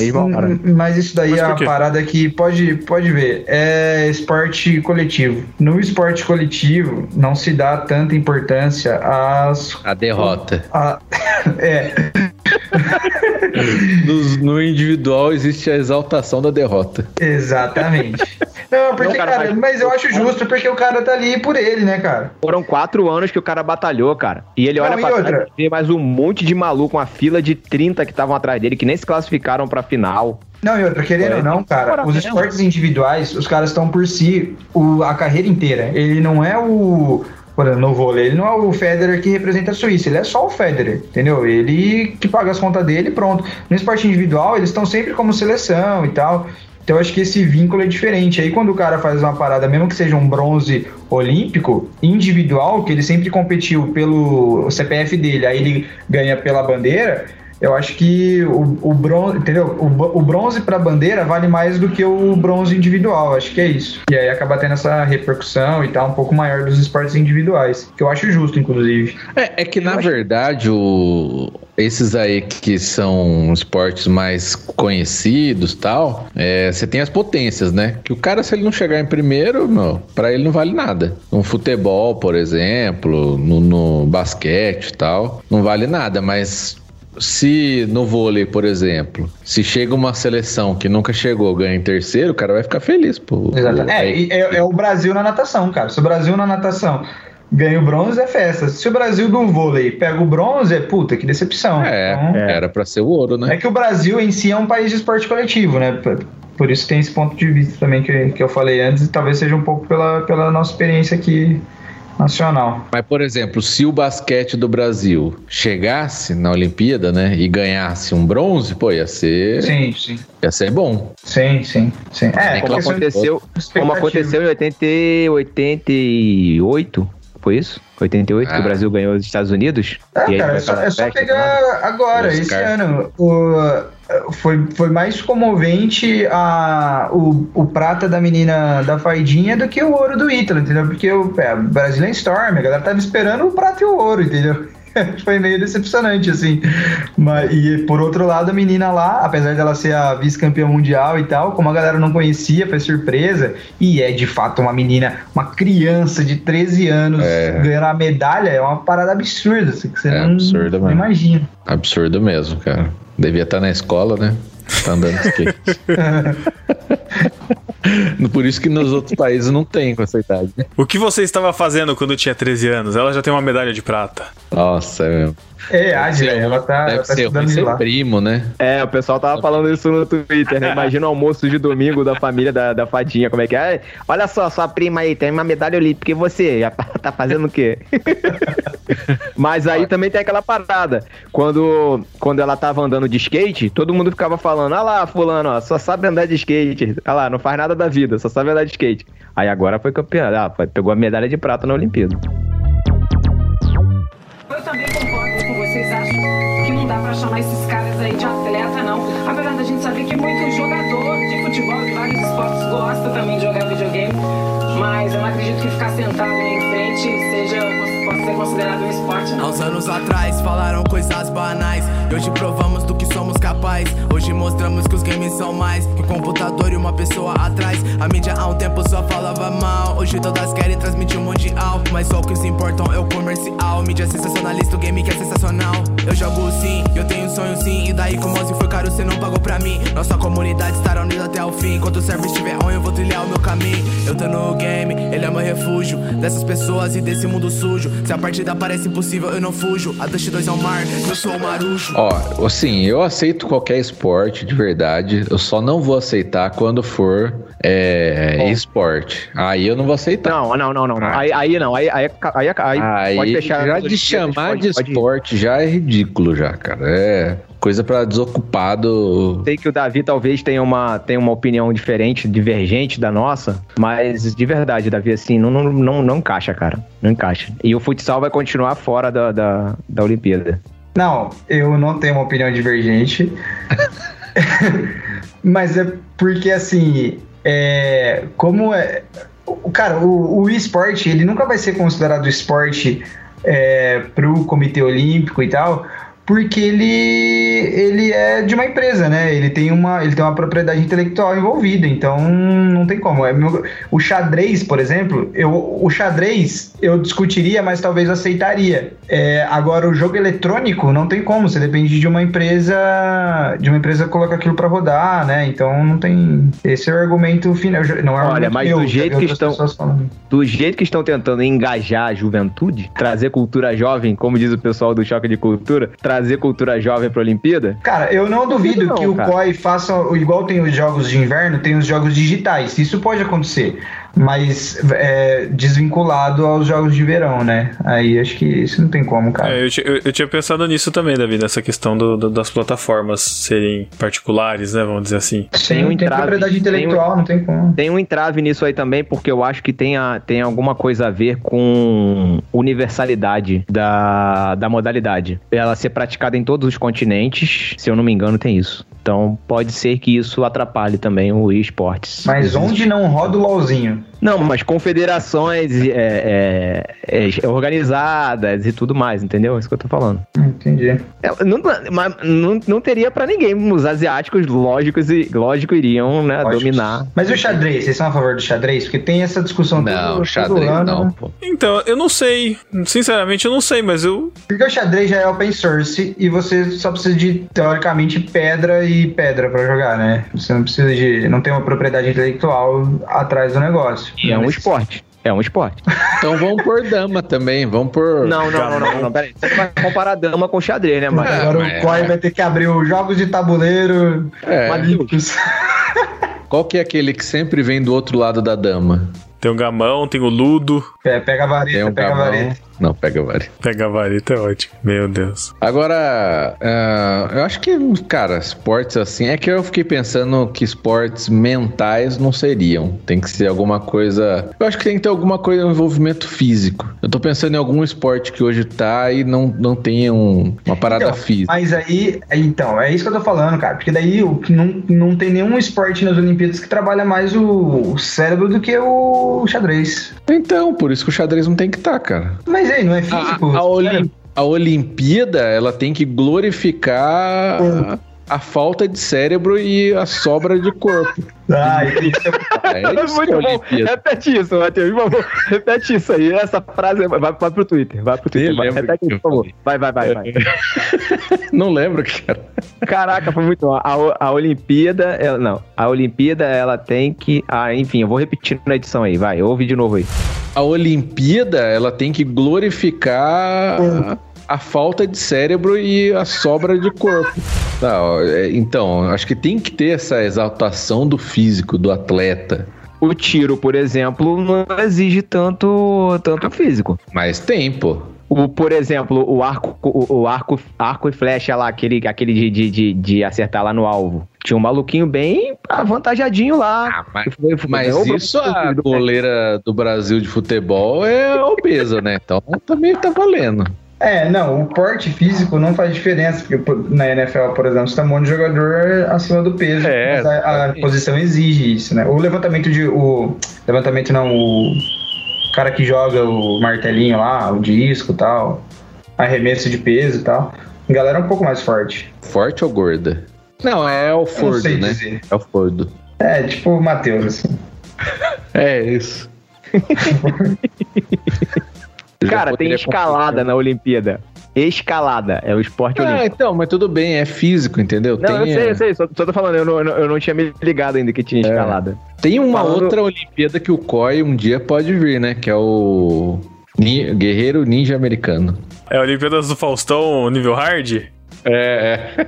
Speaker 4: mas isso daí
Speaker 1: Mas
Speaker 4: é uma parada que pode, pode ver. É esporte coletivo. No esporte coletivo, não se dá tanta importância às.
Speaker 3: A derrota.
Speaker 4: a- é.
Speaker 3: No, no individual existe a exaltação da derrota.
Speaker 4: Exatamente. Não, porque,
Speaker 2: Não, cara,
Speaker 4: cara,
Speaker 2: mas-
Speaker 4: mas eu acho justo, porque o cara tá ali por ele, né, cara?
Speaker 2: Foram quatro anos que o cara batalhou, cara. E ele
Speaker 4: Não,
Speaker 2: olha
Speaker 4: e
Speaker 2: pra
Speaker 4: outra?
Speaker 2: trás e vê mais um monte de maluco, uma fila de 30 que estavam atrás dele, que nem se classificaram pra final.
Speaker 4: Não, e outra, querendo ou não, cara, os esportes individuais, os caras estão por si o, a carreira inteira. Ele não é o. Por exemplo, no vôlei, ele não é o Federer que representa a Suíça, ele é só o Federer, entendeu? Ele que paga as contas dele pronto. No esporte individual, eles estão sempre como seleção e tal. Então eu acho que esse vínculo é diferente. Aí quando o cara faz uma parada, mesmo que seja um bronze olímpico, individual, que ele sempre competiu pelo CPF dele, aí ele ganha pela bandeira, eu acho que o, o bronze, entendeu? O, o bronze para bandeira vale mais do que o bronze individual, acho que é isso. E aí acaba tendo essa repercussão e tal, um pouco maior dos esportes individuais, que eu acho justo, inclusive.
Speaker 3: É, é que na verdade o, esses aí que são esportes mais conhecidos tal, é, você tem as potências, né? Que o cara, se ele não chegar em primeiro, meu, pra ele não vale nada. No futebol, por exemplo, no, no basquete e tal, não vale nada, mas. Se no vôlei, por exemplo, se chega uma seleção que nunca chegou, ganha em terceiro, o cara vai ficar feliz, pô.
Speaker 4: Exatamente. É,
Speaker 3: Aí-
Speaker 4: e é, é o Brasil na natação, cara. Se o Brasil na natação ganha o bronze, é festa. Se o Brasil do vôlei pega o bronze, é puta, que decepção.
Speaker 3: É,
Speaker 4: Então,
Speaker 3: era pra ser o ouro, né?
Speaker 4: É que o Brasil em si é um país de esporte coletivo, né? Por- Por isso tem esse ponto de vista também que, que eu falei antes, e talvez seja um pouco pela, pela nossa experiência aqui nacional.
Speaker 3: Mas, por exemplo, se o basquete do Brasil chegasse na Olimpíada, né, e ganhasse um bronze, pô, ia ser,
Speaker 4: Sim, sim.
Speaker 3: ia ser bom.
Speaker 4: Sim, sim, sim. É,
Speaker 3: É,
Speaker 2: Como aconteceu, como aconteceu em 80, e 88, foi isso? 88, que
Speaker 3: Ah.
Speaker 2: o Brasil ganhou os Estados Unidos?
Speaker 4: É,
Speaker 2: E aí
Speaker 4: cara, é só, é só pegar agora,
Speaker 3: Oscar.
Speaker 4: esse ano. O, foi, foi mais comovente a, o, o prata da menina da Faidinha do que o ouro do Ítalo, entendeu? Porque o é, Brazilian Storm, a galera tava esperando o prata e o ouro, entendeu? Foi meio decepcionante, assim. Mas, e por outro lado, a menina lá, apesar dela ser a vice-campeã mundial e tal, como a galera não conhecia, foi surpresa. E é de fato uma menina, uma criança de 13 anos
Speaker 3: É.
Speaker 4: ganhando a medalha, é uma parada absurda, assim, que você
Speaker 3: É
Speaker 4: não,
Speaker 3: absurda
Speaker 4: não imagina.
Speaker 3: Absurdo mesmo, cara. Devia estar na escola, né? Tá andando de skate. Por isso que nos outros países não tem com essa idade. né?
Speaker 1: O que você estava fazendo quando tinha 13 anos? Ela já tem uma medalha de prata.
Speaker 3: Nossa, é mesmo.
Speaker 4: É, a velho, ela tá,
Speaker 3: Deve
Speaker 4: ela tá
Speaker 3: ser
Speaker 4: estudando de lá.
Speaker 3: primo, né?
Speaker 2: É, o pessoal tava falando isso no Twitter, né? Imagina o almoço de domingo da família da, da Fadinha, como é que é? Olha só, sua prima aí tem uma medalha olímpica e você já tá fazendo o quê? Mas aí também tem aquela parada. Quando, quando ela tava andando de skate, todo mundo ficava falando: Ah lá, fulano, ó, só sabe andar de skate. Ah lá, não faz nada da vida, só sabe andar de skate. Aí agora foi campeã, ah, foi- pegou a medalha de prata na Olimpíada.
Speaker 7: Eu também chamar esses caras aí de atleta, não. Apesar da gente saber que muito jogador de futebol de vários esportes gosta também de jogar videogame, mas eu não acredito que ficar sentado em frente seja, possa ser considerado um esporte,
Speaker 8: Há
Speaker 7: não.
Speaker 8: uns anos atrás falaram coisas banais E hoje provamos do que somos capazes Hoje mostramos que os games são mais Que um computador e uma pessoa atrás. A mídia há um tempo só falava mal. Hoje todas querem transmitir o mundial Mas só o que se importam é o comercial. Mídia sensacionalista, o game que é sensacional. Eu jogo sim, eu tenho um sonho sim. E daí como se foi caro, cê não pagou pra mim. Nossa comunidade estará unida até o fim. Enquanto o server estiver on, eu vou trilhar o meu caminho. Eu tô no game, ele é meu refúgio. Dessas pessoas e desse mundo sujo. Se a partida parece impossível, eu não fujo. A Dust 2 é o mar, eu sou o marujo.
Speaker 3: Ó, assim, eu aceito qualquer esporte, de verdade. Eu só não vou aceitar quando for é, esporte. Aí eu não vou aceitar.
Speaker 2: Não, não, não, não. Aí, aí não, aí, aí, aí, aí,
Speaker 3: Aí,
Speaker 2: pode fechar.
Speaker 3: já de chamar de
Speaker 2: pode
Speaker 3: esporte já é ridículo já, cara. É coisa pra desocupado.
Speaker 2: Sei que o Davi talvez tenha uma, tenha uma opinião diferente, divergente da nossa, mas de verdade, Davi, assim, não, não, não, não encaixa, cara. Não encaixa. E o futsal vai continuar fora da, da, da Olimpíada.
Speaker 4: Não, eu não tenho uma opinião divergente. Mas é porque, assim, é, como é. O, cara, o, o esporte, ele nunca vai ser considerado esporte é, pro Comitê Olímpico e tal, porque ele ele é de uma empresa, né? Ele tem uma ele tem uma propriedade intelectual envolvida, então não tem como. É o xadrez, por exemplo, eu o xadrez eu discutiria, mas talvez aceitaria. É, agora o jogo eletrônico não tem como, você depende de uma empresa de uma empresa colocar aquilo pra rodar, né? Então não tem esse é o argumento final, não é
Speaker 2: Olha,
Speaker 4: argumento
Speaker 2: mas
Speaker 4: meu,
Speaker 2: do jeito que estão-. Do jeito que estão tentando engajar a juventude, trazer cultura jovem, como diz o pessoal do Choque de Cultura, trazer cultura jovem pra Olimpíada,
Speaker 4: Cara, eu não duvido
Speaker 2: Não,
Speaker 4: que o
Speaker 2: cara.
Speaker 4: COI faça igual tem os jogos de inverno, tem os jogos digitais. Isso pode acontecer, mas é, desvinculado aos jogos de verão, né? Aí acho que isso não tem como, cara.
Speaker 1: É, eu, eu- eu tinha pensado nisso também, Davi, nessa questão do- do- das plataformas serem particulares, né? Vamos dizer assim.
Speaker 4: tem,
Speaker 2: um
Speaker 4: tem
Speaker 2: entrave,
Speaker 4: propriedade
Speaker 2: tem um-
Speaker 4: intelectual, não tem como.
Speaker 2: Tem um entrave nisso aí também, porque eu acho que tem, a, tem alguma coisa a ver com universalidade da, da modalidade. Ela ser praticada em todos os continentes, se eu não me engano, tem isso. Então pode ser que isso atrapalhe também o esportes.
Speaker 4: Mas onde não roda o LOLzinho? time.
Speaker 2: Não, mas confederações é, é, é, organizadas e tudo mais, entendeu? É isso que eu tô falando.
Speaker 4: Entendi.
Speaker 2: É, não, mas não, não teria pra ninguém. Os asiáticos, lógicos, e, lógico, iriam né,
Speaker 4: Lógicos.
Speaker 2: dominar.
Speaker 4: Mas e o xadrez? Vocês são a favor do xadrez? Porque tem essa discussão
Speaker 3: Não,
Speaker 4: todo
Speaker 3: xadrez
Speaker 4: ano,
Speaker 3: não,
Speaker 4: né?
Speaker 3: pô.
Speaker 1: Então, eu não sei. Sinceramente, eu não sei, mas eu.
Speaker 4: Porque o xadrez já é open source e você só precisa de, teoricamente, pedra e pedra pra jogar, né? Você não precisa de. Não tem uma propriedade intelectual atrás do negócio.
Speaker 2: E é um esporte. É um esporte.
Speaker 3: Então vamos por dama também, vamos por.
Speaker 2: Não, não, não, não, não, peraí. Você vai comparar dama com xadrez, né, mas...
Speaker 3: É,
Speaker 4: Agora
Speaker 3: mas-
Speaker 4: o COI vai ter que abrir os jogos de tabuleiro
Speaker 3: É. Qual que é aquele que sempre vem do outro lado da dama?
Speaker 1: Tem o gamão, tem o ludo.
Speaker 4: É, pega a vareta,
Speaker 3: um
Speaker 4: pega a vareta.
Speaker 3: Não, pega vários.
Speaker 1: Pega a vareta, é ótimo. Meu Deus.
Speaker 3: Agora, ah, eu acho que, cara, esportes assim. É que eu fiquei pensando que esportes mentais não seriam. Tem que ser alguma coisa. Eu acho que tem que ter alguma coisa, um envolvimento físico. Eu tô pensando em algum esporte que hoje tá e não, não tenha um- uma parada
Speaker 4: Então,
Speaker 3: física.
Speaker 4: Mas aí, então, é isso que eu tô falando, cara. Porque daí o que não, não tem nenhum esporte nas Olimpíadas que trabalha mais o cérebro do que o xadrez.
Speaker 3: Então, por isso que o xadrez não tem que estar, cara.
Speaker 4: Mas aí, não é
Speaker 3: A,
Speaker 4: físico?
Speaker 3: a, Olim-
Speaker 4: Sério?
Speaker 3: a Olimpíada, ela tem que glorificar a, falta de cérebro e a sobra de corpo.
Speaker 4: Ah.
Speaker 3: É é a Olimpíada.
Speaker 2: Repete isso, Matheus, por favor. Repete isso aí. Essa frase vai, vai pro Twitter. Vai pro Twitter. Vai. Repete isso, por favor. Vai, vai, vai, vai.
Speaker 3: Não lembro, cara.
Speaker 2: Caraca, foi muito bom. A, a Olimpíada, ela, não. A Olimpíada, ela tem que. Ah, enfim, eu vou repetir na edição aí. Vai, ouve de novo aí.
Speaker 3: A Olimpíada, ela tem que glorificar a, a falta de cérebro e a sobra de corpo. Tá, é, então, acho que tem que ter essa exaltação do físico, do atleta.
Speaker 2: O tiro, por exemplo, não exige tanto, tanto físico.
Speaker 3: Mas tem, pô.
Speaker 2: O, por exemplo, o arco, o, o arco, arco e flecha lá, aquele, aquele de, de, de, de acertar lá no alvo. Tinha um maluquinho bem avantajadinho lá.
Speaker 3: mas,
Speaker 2: Foi- foi-
Speaker 3: mas isso a goleira do Brasil de futebol é obesa, né? Então também tá valendo.
Speaker 4: É, não, o porte físico não faz diferença, porque na NFL, por exemplo, você tá um monte de jogador acima do peso,
Speaker 3: É,
Speaker 4: mas a, a posição exige isso, né? O levantamento de. O levantamento não, o cara que joga o martelinho lá, o disco e tal, arremesso de peso e tal. A galera é um pouco mais forte.
Speaker 3: Forte ou gorda? Não, é o Fordo,
Speaker 4: sei
Speaker 3: né?
Speaker 4: dizer.
Speaker 3: É o Fordo.
Speaker 4: É, tipo o Matheus, assim.
Speaker 3: É isso. Eu
Speaker 2: Cara, tem escalada na Olimpíada. Escalada é o esporte
Speaker 3: Ah,
Speaker 2: olímpico.
Speaker 3: então, mas tudo bem, é físico, entendeu?
Speaker 2: Não,
Speaker 3: tem,
Speaker 2: eu sei,
Speaker 3: é,
Speaker 2: eu sei, só, só tô falando, eu não, eu não- eu não tinha me ligado ainda que tinha escalada.
Speaker 3: tem uma
Speaker 2: Falando-
Speaker 3: outra Olimpíada que o COI um dia pode vir, né? Que é o Ni- Guerreiro Ninja Americano.
Speaker 1: É a Olimpíadas do Faustão nível hard?
Speaker 3: É, é.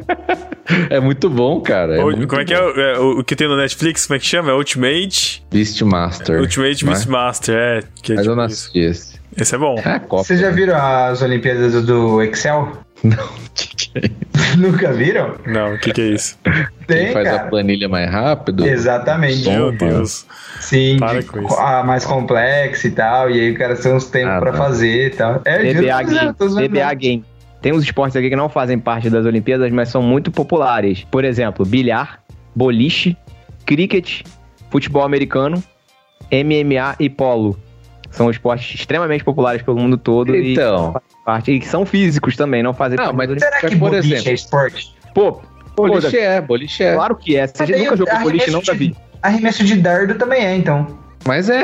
Speaker 3: é muito bom, cara. É
Speaker 1: Ou-
Speaker 3: muito
Speaker 1: como é que é, o- é o, o que tem no Netflix? Como é que chama? É Ultimate?
Speaker 3: Beastmaster.
Speaker 1: Ultimate
Speaker 3: Mas-
Speaker 1: Beastmaster, é. Que é
Speaker 3: Mas eu
Speaker 1: tipo
Speaker 3: não
Speaker 1: isso.
Speaker 3: assisti esse.
Speaker 1: Esse é bom.
Speaker 3: É a Copa.
Speaker 4: Vocês já viram as Olimpíadas do Excel?
Speaker 3: Não, que que é isso?
Speaker 4: Nunca viram?
Speaker 1: Não, o que, que é isso?
Speaker 3: Quem
Speaker 4: Tem,
Speaker 3: faz a
Speaker 4: cara.
Speaker 3: planilha mais rápido?
Speaker 4: Exatamente.
Speaker 1: Meu. Deus.
Speaker 4: Sim,
Speaker 1: Para com isso.
Speaker 4: a mais complexa e tal. E aí o cara tem uns tempos
Speaker 3: Ah,
Speaker 4: pra
Speaker 3: não.
Speaker 4: fazer e tal. É,
Speaker 2: DBA Game. DBA. Game. Tem uns esportes aqui que não fazem parte das Olimpíadas, mas são muito populares. Por exemplo, bilhar, boliche, cricket, futebol americano, MMA e polo. São esportes extremamente populares pelo mundo todo
Speaker 3: Então.
Speaker 2: e parte, e que são físicos também, não fazem
Speaker 3: Não,
Speaker 2: parte
Speaker 3: mas
Speaker 4: Será que
Speaker 3: Por
Speaker 4: boliche
Speaker 3: exemplo.
Speaker 4: é esporte?
Speaker 2: Pô,
Speaker 3: Boliche é, boliche é.
Speaker 2: claro que é. Você
Speaker 4: Mas aí
Speaker 2: nunca jogou boliche, não, Davi?
Speaker 4: Arremesso de dardo também é, então.
Speaker 3: Mas é.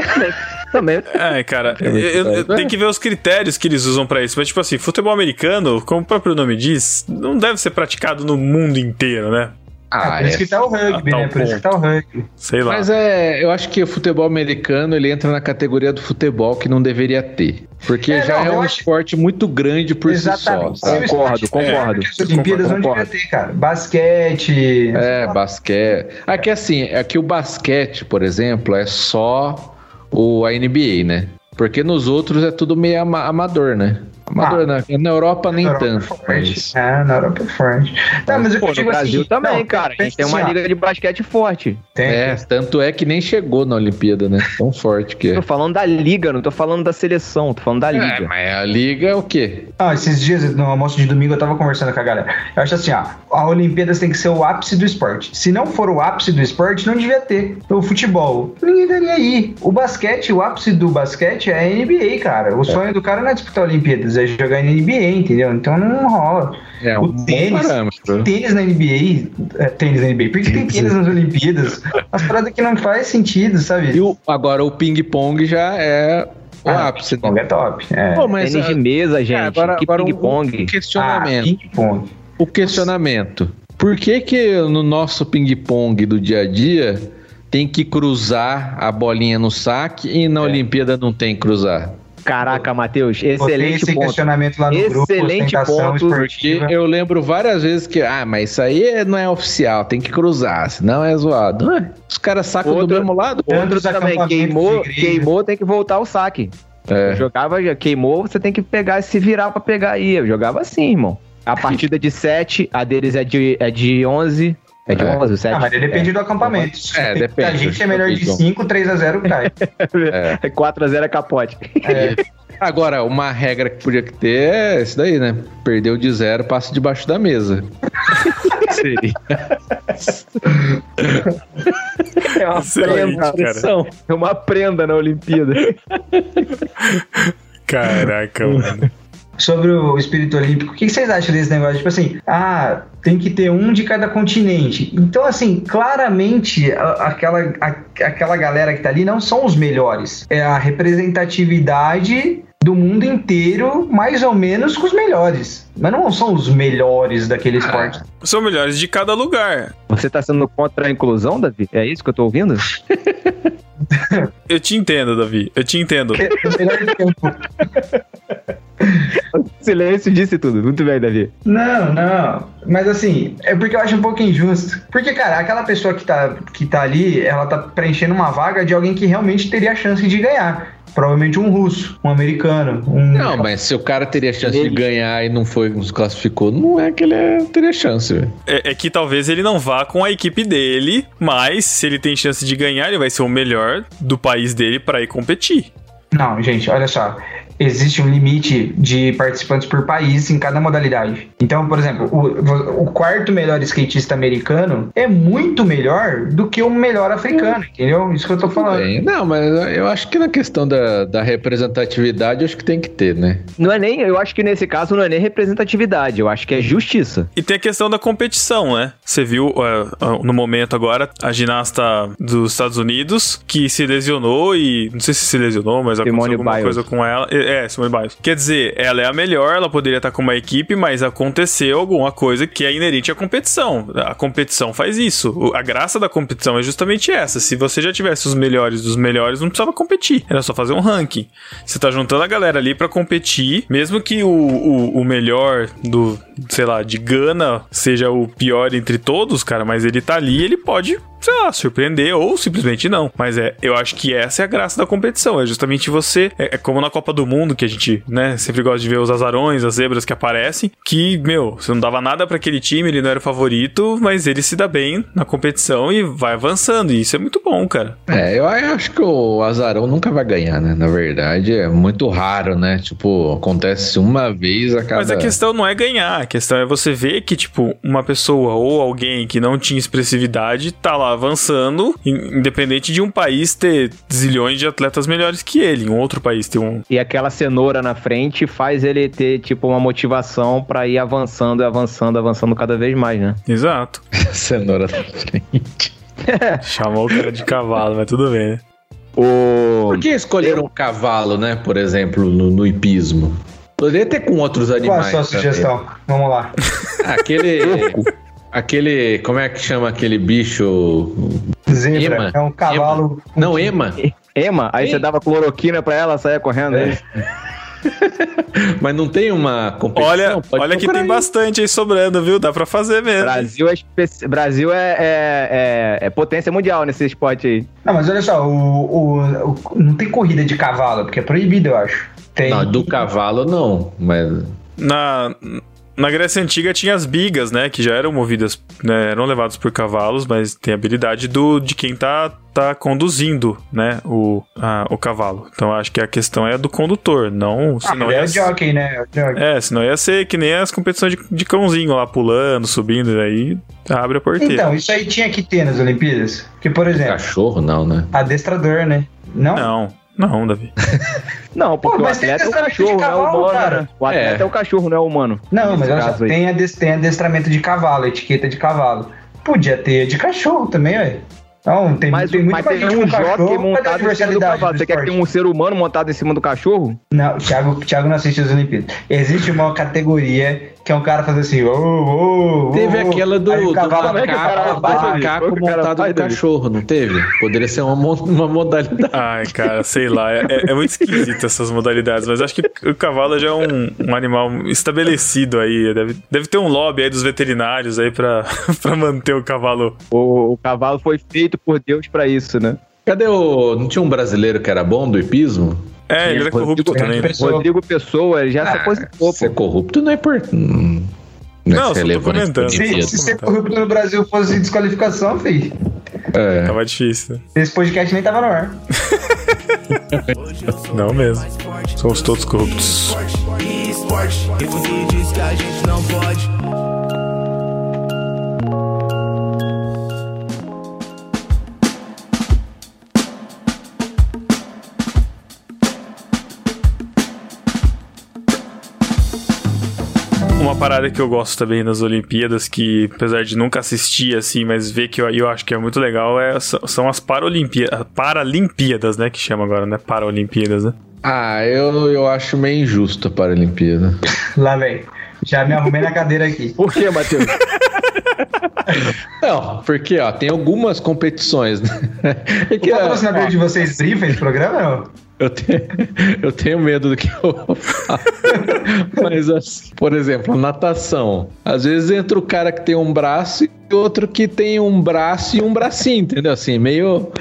Speaker 2: Também.
Speaker 1: É, cara, eu, eu-
Speaker 3: doido.
Speaker 1: tem que ver os critérios que eles usam pra isso. Mas, tipo assim, futebol americano, como o próprio nome diz, não deve ser praticado no mundo inteiro, né?
Speaker 4: Ah,
Speaker 3: Ah,
Speaker 4: por isso
Speaker 3: é.
Speaker 4: que tá o rugby,
Speaker 1: Ah, tá
Speaker 4: né? Por isso que tá o rugby.
Speaker 1: Sei lá.
Speaker 3: Mas é, eu acho que o futebol americano ele entra na categoria do futebol que não deveria ter. Porque
Speaker 4: É,
Speaker 3: já
Speaker 4: não,
Speaker 3: é um
Speaker 4: acho-
Speaker 3: esporte muito grande por
Speaker 4: Exatamente.
Speaker 3: si só.
Speaker 2: Concordo, concordo.
Speaker 4: As Olimpíadas não
Speaker 2: Concordo.
Speaker 4: devia ter, cara. Basquete.
Speaker 3: É, basquete. Aqui assim, aqui o basquete, por exemplo, é só o a NBA, né? Porque nos outros é tudo meio ama- amador, né? Amador,
Speaker 4: Ah.
Speaker 3: né? Na Europa nem
Speaker 4: Na Europa é
Speaker 3: tanto.
Speaker 4: forte.
Speaker 3: mas-
Speaker 4: É, na Europa é forte. Tá, mas eu
Speaker 2: Pô, no
Speaker 4: digo
Speaker 2: Brasil
Speaker 4: assim,
Speaker 2: também,
Speaker 4: não,
Speaker 2: cara. A gente tem uma
Speaker 4: assim,
Speaker 2: liga de basquete forte.
Speaker 4: tem-
Speaker 3: É, tanto é que nem chegou na Olimpíada, né? Tão forte que é.
Speaker 2: Tô falando da liga, não tô falando da seleção, tô falando da
Speaker 3: É,
Speaker 2: liga.
Speaker 3: mas a liga é o quê?
Speaker 4: Ah, esses dias no almoço de domingo eu tava conversando com a galera. Eu acho assim, ó, a Olimpíadas tem que ser o ápice do esporte. Se não for o ápice do esporte, não devia ter. O futebol, ninguém daria aí. O basquete, o ápice do basquete é a NBA, cara. O sonho do cara não é disputar Olimpíadas, é jogar na NBA, entendeu? Então não rola.
Speaker 3: É
Speaker 4: o
Speaker 3: um bom
Speaker 4: tênis, tênis na NBA, é, tênis na NBA, por que tem tênis nas Olimpíadas? As paradas que não faz sentido, sabe?
Speaker 3: E o, agora o ping-pong já é o
Speaker 4: Ah,
Speaker 3: ápice. né?
Speaker 4: ping-pong é top. É.
Speaker 3: Pô, mas
Speaker 2: Tênis
Speaker 3: ah,
Speaker 2: de mesa, gente.
Speaker 3: agora-
Speaker 2: que
Speaker 3: agora um-
Speaker 2: ping-pong.
Speaker 3: um questionamento.
Speaker 4: Ah, ping-pong.
Speaker 3: O questionamento. Por que que no nosso ping-pong do dia a dia tem que cruzar a bolinha no saque e
Speaker 4: É.
Speaker 3: na Olimpíada não tem que cruzar?
Speaker 2: Caraca, Matheus, excelente
Speaker 4: esse
Speaker 2: ponto.
Speaker 4: questionamento lá no grupo,
Speaker 2: Excelente
Speaker 4: ostentação
Speaker 2: ponto,
Speaker 3: Porque
Speaker 4: esportiva.
Speaker 3: eu lembro várias vezes que, ah, mas isso aí é- não é oficial, tem que cruzar, senão é zoado. Ué, os caras sacam do
Speaker 2: Outro-
Speaker 3: mesmo lado.
Speaker 4: Outros
Speaker 2: também, queimou, queimou, tem que voltar ao saque.
Speaker 3: É.
Speaker 2: Eu jogava, já queimou, você tem que pegar se virar pra pegar aí. Eu jogava assim, irmão. A partida de 7, a deles é de, é de 11. É de
Speaker 3: É.
Speaker 2: 11, o 7.
Speaker 4: Ah, mas depende do acampamento.
Speaker 3: É,
Speaker 4: Se
Speaker 3: depende.
Speaker 4: A gente é melhor de
Speaker 3: Depende.
Speaker 4: 5, 3x0 cai.
Speaker 3: É.
Speaker 2: 4x0 é capote.
Speaker 4: É,
Speaker 3: Agora, uma regra que podia ter é isso daí, né? Perdeu de zero, passa debaixo da mesa.
Speaker 2: Seria. é uma
Speaker 1: Excelente,
Speaker 2: prenda.
Speaker 1: cara.
Speaker 2: É uma prenda na Olimpíada.
Speaker 1: Caraca, mano.
Speaker 4: Sobre o espírito olímpico, o que vocês acham desse negócio? Tipo assim, ah, tem que ter um de cada continente. Então, assim, claramente a- aquela, a- aquela galera que tá ali não são os melhores. É a representatividade do mundo inteiro, mais ou menos com os melhores. Mas não são os melhores daquele esporte.
Speaker 1: São melhores de cada lugar.
Speaker 2: Você tá sendo contra a inclusão, Davi? É isso que eu tô ouvindo?
Speaker 1: Eu te entendo, Davi. Eu te entendo.
Speaker 4: É o melhor tempo.
Speaker 2: Silêncio disse tudo. Muito bem, Davi.
Speaker 4: Não, não. Mas assim, é porque eu acho um pouco injusto. Porque, cara, aquela pessoa que tá, que tá ali, ela tá preenchendo uma vaga de alguém que realmente teria chance de ganhar. Provavelmente um russo, um americano, um.
Speaker 3: Não, mas se o cara teria chance de
Speaker 2: Ele-
Speaker 3: ganhar e não foi, não se classificou, não é que ele é- teria chance, velho.
Speaker 1: É, é que talvez ele não vá com a equipe dele, mas se ele tem chance de ganhar, ele vai ser o melhor do país dele pra ir competir.
Speaker 4: Não, gente, olha só. Existe um limite de participantes por país em cada modalidade. Então, por exemplo, o, o quarto melhor skatista americano é muito melhor do que o melhor africano, entendeu? Isso que eu tô falando.
Speaker 3: Bem, não, mas eu acho que na questão da, da representatividade, eu acho que tem que ter, né?
Speaker 2: Não é nem, eu acho que nesse caso não é nem representatividade, eu acho que é justiça.
Speaker 1: E tem a questão da competição, né? Você viu é, no momento agora a ginasta dos Estados Unidos que se lesionou e não sei se se lesionou, mas aconteceu
Speaker 2: Simone
Speaker 1: alguma
Speaker 2: Biles.
Speaker 1: coisa com ela. É, Simone Biles. Quer dizer, ela é a melhor, ela poderia estar com uma equipe, mas aconteceu alguma coisa que é inerente à competição. A competição faz isso. A graça da competição é justamente essa. Se você já tivesse os melhores dos melhores, não precisava competir. Era só fazer um ranking. Você tá juntando a galera ali pra competir, mesmo que o, o, o melhor do, sei lá, de Gana seja o pior entre todos, cara, mas ele tá ali, ele pode, sei lá, surpreender ou simplesmente não. Mas é, eu acho que essa é a graça da competição, é justamente você, é, é como na Copa do Mundo mundo, que a gente, né, sempre gosta de ver os azarões, as zebras que aparecem, que, meu, você não dava nada pra aquele time, ele não era o favorito, mas ele se dá bem na competição e vai avançando, e isso é muito bom, cara.
Speaker 3: É, eu acho que o Azarão nunca vai ganhar, né? Na verdade, é muito raro, né? Tipo, acontece uma vez a cada.
Speaker 1: Mas a questão não é ganhar, a questão é você ver que, tipo, uma pessoa ou alguém que não tinha expressividade tá lá avançando, in- independente de um país ter zilhões de atletas melhores que ele, em outro país ter um.
Speaker 2: E aquela cenoura na frente faz ele ter, tipo, uma motivação pra ir avançando, avançando, avançando cada vez mais, né?
Speaker 1: Exato.
Speaker 3: cenoura na frente.
Speaker 1: Chamou o cara de cavalo, mas tudo bem, né?
Speaker 2: O...
Speaker 3: Por que escolheram um cavalo, né? Por exemplo, no, no hipismo? Poderia ter com outros
Speaker 4: Qual a
Speaker 3: animais.
Speaker 4: sua sugestão? Vamos lá.
Speaker 3: Aquele. aquele. Como é que chama aquele bicho?
Speaker 4: Zebra.
Speaker 3: Ema.
Speaker 4: É um cavalo.
Speaker 3: Não, ema.
Speaker 2: Ema, aí
Speaker 3: Ei.
Speaker 2: você dava cloroquina pra ela, saia correndo.
Speaker 3: É.
Speaker 2: né?
Speaker 3: Mas não tem uma competição?
Speaker 1: Olha,
Speaker 3: Pode
Speaker 1: olha que tem
Speaker 3: aí.
Speaker 1: bastante aí sobrando, viu? Dá pra fazer mesmo.
Speaker 2: Brasil, é, espe- Brasil é, é, é- é potência mundial nesse esporte aí.
Speaker 4: Não, mas olha só, o, o- o- não tem corrida de cavalo, porque é proibido, eu acho. Tem.
Speaker 3: Não, do cavalo não. Mas.
Speaker 1: Na, na Grécia Antiga tinha as bigas, né? Que já eram movidas, né, eram levadas por cavalos, mas tem a habilidade do, de quem tá, tá conduzindo, né? O, a- o cavalo. Então acho que a questão é a do condutor, não.
Speaker 4: Ah,
Speaker 1: Senão
Speaker 4: mas é
Speaker 1: ia,
Speaker 4: o jockey, né? É o jockey.
Speaker 1: é, senão ia ser que nem as competições de, de cãozinho lá pulando, subindo, e aí abre a porteira.
Speaker 4: Então, isso aí tinha que ter nas Olimpíadas. Porque, por exemplo,
Speaker 3: Cachorro não, né?
Speaker 4: adestrador, né? Não?
Speaker 1: Não, não, Davi.
Speaker 2: Não, porque
Speaker 4: Pô,
Speaker 2: o atleta é o
Speaker 4: adestramento de
Speaker 2: cachorro, não é o
Speaker 4: cavalo,
Speaker 2: humano.
Speaker 4: cara.
Speaker 2: né? O atleta
Speaker 3: É.
Speaker 2: é. o cachorro, não é o humano.
Speaker 4: Não, mas
Speaker 2: aí.
Speaker 4: tem, tem adestramento de cavalo, etiqueta de cavalo. Podia ter de cachorro também, ué. Então, tem,
Speaker 2: Mas,
Speaker 4: tem muito
Speaker 2: mas
Speaker 4: mais
Speaker 2: tem um
Speaker 4: cachorro.
Speaker 2: Montado em cima do cavalo. Você quer que tenha um ser humano montado em cima do cachorro?
Speaker 4: Não, o Thiago, o Thiago não assiste as Olimpíadas. Existe uma categoria que é um cara fazendo assim, ô, ô.
Speaker 3: Teve aquela do, do
Speaker 4: cavalo-
Speaker 2: é
Speaker 3: macaco, macaco
Speaker 2: Como que o cara
Speaker 3: montado
Speaker 2: faz,
Speaker 3: no cachorro, não teve? Poderia ser uma, uma modalidade.
Speaker 1: Ai, cara, sei lá. É, é muito esquisito essas modalidades, mas acho que o cavalo já é um, um animal estabelecido aí. Deve, deve ter um lobby aí dos veterinários aí pra, pra manter o cavalo.
Speaker 2: O, o cavalo foi feito por Deus pra isso, né?
Speaker 3: Cadê o. Não tinha um brasileiro que era bom do hipismo?
Speaker 1: É, ele era corrupto
Speaker 2: Rodrigo-
Speaker 1: também.
Speaker 4: Pessoa-
Speaker 2: Rodrigo Pessoa, ele já se
Speaker 3: Ah,
Speaker 2: aposentou,
Speaker 3: ser corrupto não é importante. Não,
Speaker 1: Não,
Speaker 3: é
Speaker 1: só tô
Speaker 3: relevante
Speaker 4: Se, se ser corrupto no Brasil fosse desqualificação, filho,
Speaker 3: É.
Speaker 1: Tava difícil.
Speaker 4: esse podcast nem tava no ar.
Speaker 1: Não mesmo. Somos todos corruptos.
Speaker 8: E esporte, e você diz que a gente não pode.
Speaker 1: Uma parada que eu gosto também nas Olimpíadas, que apesar de nunca assistir assim, mas ver que eu, eu acho que é muito legal, é, são as Paralimpíadas, Paralimpíadas, né? Que chama agora, né? Paralimpíadas, né?
Speaker 3: Ah, eu, eu acho meio injusto a Paralimpíada.
Speaker 4: Lá, velho. Já me arrumei na cadeira aqui.
Speaker 2: Por que, Matheus?
Speaker 3: Não, porque ó, tem algumas competições, né? É
Speaker 4: O
Speaker 3: que, ó,
Speaker 4: patrocinador de vocês brifa esse programa, não?
Speaker 3: Eu, tenho, eu tenho medo do que eu vou falar. Mas, assim, por exemplo, natação. Às vezes entra o cara que tem um braço e outro que tem um braço e um bracinho, entendeu? Assim, meio.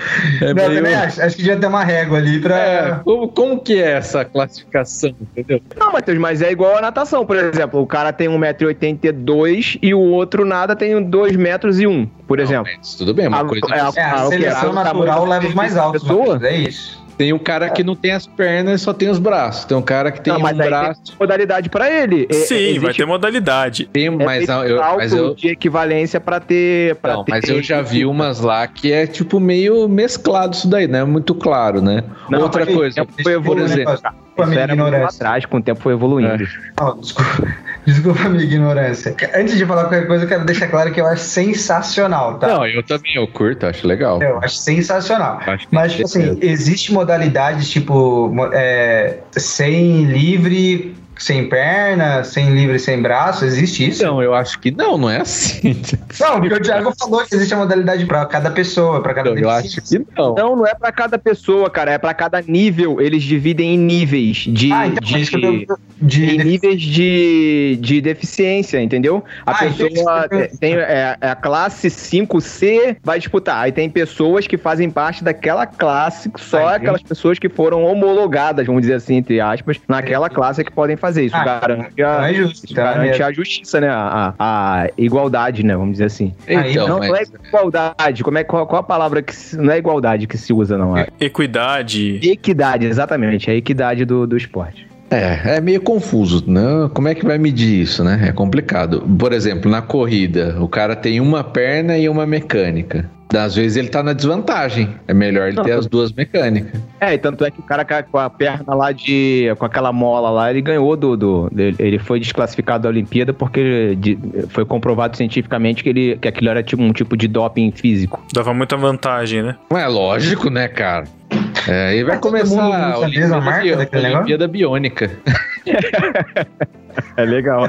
Speaker 3: É
Speaker 4: Não,
Speaker 3: meio
Speaker 4: também acho. Acho que devia ter uma régua ali pra.
Speaker 3: é, como, como que é essa classificação, entendeu?
Speaker 2: Não, Matheus, mas é igual a natação, por exemplo. O cara tem 1,82m e o outro nada tem 2 metros e 1, por exemplo.
Speaker 3: Mas tudo bem, uma
Speaker 2: A-
Speaker 3: coisa.
Speaker 2: é a-
Speaker 4: É, a
Speaker 2: Ah, o que?
Speaker 4: seleção
Speaker 2: tamanho
Speaker 4: natural
Speaker 2: da
Speaker 4: leva os mais altos.
Speaker 2: pessoa?
Speaker 4: É isso.
Speaker 3: Tem um cara que não tem as pernas e só tem os braços. Tem um cara que tem
Speaker 2: Não, mas
Speaker 3: um
Speaker 2: aí
Speaker 3: braço.
Speaker 2: tem modalidade pra ele. É-
Speaker 1: Sim,
Speaker 2: existe
Speaker 1: vai ter modalidade.
Speaker 3: Tem,
Speaker 2: é
Speaker 3: mas,
Speaker 2: feito
Speaker 3: eu, mas eu,
Speaker 2: de equivalência pra ter. Pra
Speaker 3: Não,
Speaker 2: ter
Speaker 3: mas eu já vi umas lá que é tipo meio mesclado isso daí, não é muito claro, né?
Speaker 2: Não,
Speaker 3: Outra coisa,
Speaker 2: foi
Speaker 3: por exemplo,
Speaker 4: Desculpa a
Speaker 2: Isso
Speaker 4: minha
Speaker 2: era
Speaker 4: ignorância.
Speaker 2: atrás, com o tempo foi evoluindo.
Speaker 3: É.
Speaker 4: Não, desculpa, desculpa a minha ignorância. Antes de falar qualquer coisa, eu quero deixar claro que eu acho sensacional, tá?
Speaker 3: não, eu também eu curto, acho legal.
Speaker 4: Eu acho sensacional.
Speaker 3: Acho
Speaker 4: Mas, tipo assim, existe modalidades, tipo, é, 100 livre sem perna, sem livre, sem braço? Existe isso?
Speaker 3: Não, eu acho que não, não é assim.
Speaker 4: Não, porque o Thiago falou que existe a modalidade pra cada pessoa, pra cada
Speaker 3: Então, eu acho que não.
Speaker 2: Não, não é pra cada pessoa, cara, é pra cada nível. Eles dividem em níveis de.
Speaker 4: Ah, então
Speaker 2: de-
Speaker 4: é isso que eu pergunto. De,
Speaker 2: em níveis de, de deficiência, entendeu? A
Speaker 4: Ah, então
Speaker 2: pessoa tem é, é a classe 5C vai disputar. Aí tem pessoas que fazem parte daquela classe, só
Speaker 4: Ah,
Speaker 2: aquelas pessoas que foram homologadas, vamos dizer assim, entre aspas, naquela classe que podem fazer isso.
Speaker 4: Ah,
Speaker 2: garante a,
Speaker 4: é justo.
Speaker 2: isso
Speaker 4: é
Speaker 2: garante
Speaker 4: mesmo.
Speaker 2: a justiça, né? A, a igualdade, né? Vamos dizer assim.
Speaker 3: Então,
Speaker 2: não,
Speaker 3: mas-
Speaker 2: não é igualdade. Como é, qual, qual a palavra que se- não é igualdade que se usa, não? É
Speaker 1: Equidade.
Speaker 2: equidade, exatamente. É a equidade do, do esporte.
Speaker 3: É, é meio confuso, né? Como é que vai medir isso, né? É complicado. Por exemplo, na corrida, o cara tem uma perna e uma mecânica. Às vezes ele tá na desvantagem. É melhor ele ter as duas mecânicas.
Speaker 2: É, e tanto é que o cara com a- perna lá de. com aquela mola lá, ele ganhou do. do ele- foi desclassificado da Olimpíada porque de- foi comprovado cientificamente que, ele, que aquilo era tipo um tipo de doping físico.
Speaker 1: Dava muita vantagem, né?
Speaker 3: Não é lógico, né, cara? É, aí vai começar a
Speaker 4: marca
Speaker 3: Olimpíada,
Speaker 4: negócio?
Speaker 3: Olimpíada Biônica.
Speaker 2: É legal.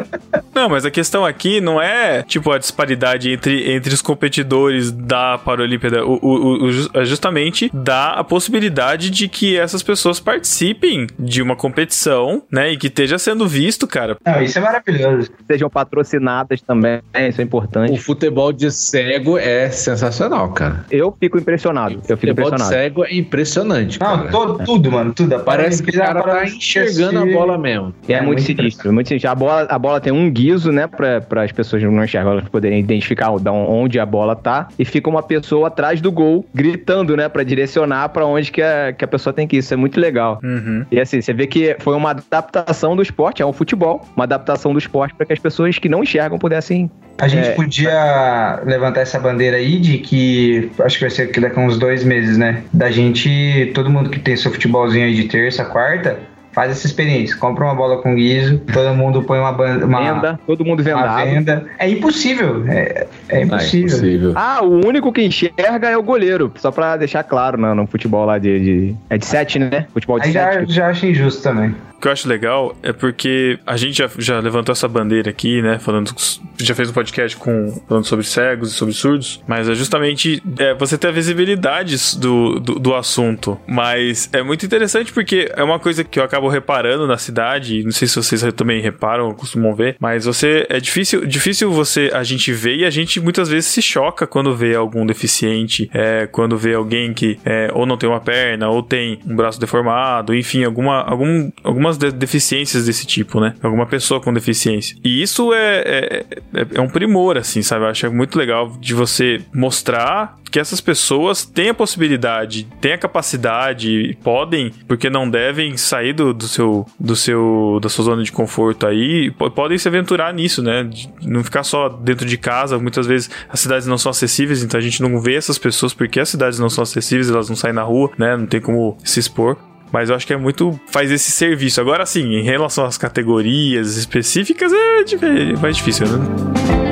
Speaker 1: Não, mas a questão aqui não é, tipo, a disparidade entre, entre os competidores da Paralimpíada. O, o, o- é justamente dá a possibilidade de que essas pessoas participem de uma competição, né? E que esteja sendo visto, cara.
Speaker 4: Não, isso é maravilhoso.
Speaker 2: Sejam patrocinadas também, isso é
Speaker 3: O
Speaker 2: importante.
Speaker 3: futebol de cego é sensacional, cara.
Speaker 2: Eu fico impressionado. Eu
Speaker 3: O
Speaker 2: fico
Speaker 3: futebol de cego é impressionante,
Speaker 4: Não,
Speaker 3: cara.
Speaker 4: todo, tudo, mano, tudo.
Speaker 3: Parece que o cara tá enxergando a bola mesmo.
Speaker 2: É,
Speaker 4: É
Speaker 2: muito
Speaker 4: muito
Speaker 2: sinistro, muito sinistro. A bola, a bola tem um guiso, né, para as pessoas que não enxergam, elas poderem identificar onde a bola tá, e fica uma pessoa atrás do gol gritando, né, para direcionar para onde que a, que a pessoa tem que ir. Isso é muito legal.
Speaker 1: Uhum.
Speaker 2: E assim, você vê que foi uma adaptação do esporte, é um futebol, uma adaptação do esporte para que as pessoas que não enxergam pudessem.
Speaker 4: A gente
Speaker 2: É.
Speaker 4: podia levantar essa bandeira aí de que acho que vai ser que daqui a uns dois meses, né? Da gente, todo mundo que tem seu futebolzinho aí de terça, quarta, faz essa experiência. Compra uma bola com guiso, todo mundo põe uma, ban- uma,
Speaker 2: Venda, todo mundo
Speaker 4: uma
Speaker 2: vendado.
Speaker 4: venda. É impossível. É, é
Speaker 3: Ah,
Speaker 4: impossível.
Speaker 3: impossível.
Speaker 2: Ah, o único que enxerga é o goleiro. Só pra deixar claro no, no futebol lá de, de- É de 7, né? Futebol de
Speaker 4: Aí já,
Speaker 2: 7.
Speaker 4: já acho injusto também.
Speaker 1: O que eu acho legal é porque a gente já, já levantou essa bandeira aqui, né? Falando. Já fez um podcast com, falando sobre cegos e sobre surdos. Mas é justamente é, você ter a visibilidade do, do, do assunto. Mas é muito interessante porque é uma coisa que eu acabo reparando na cidade. Não sei se vocês também reparam costumam ver. Mas você. É difícil, difícil você. A gente ver e a gente muitas vezes se choca quando vê algum deficiente. É, quando vê alguém que é, ou não tem uma perna, ou tem um braço deformado, enfim, alguma, algum, algumas de- deficiências desse tipo, né? Alguma pessoa com deficiência. E isso é, é, é- é um primor, assim, sabe? Eu acho muito legal de você mostrar que essas pessoas têm a possibilidade, têm a capacidade, podem, porque não devem sair do, do seu, do seu, da sua zona de conforto aí, po- podem se aventurar nisso, né? Não ficar só dentro de casa. Muitas vezes as cidades não são acessíveis, então a gente não vê essas pessoas porque as cidades não são acessíveis, elas não saem na rua, né? Não tem como se expor. Mas eu acho que é muito. faz esse serviço. Agora sim, em relação às categorias específicas, é dif- mais difícil, né?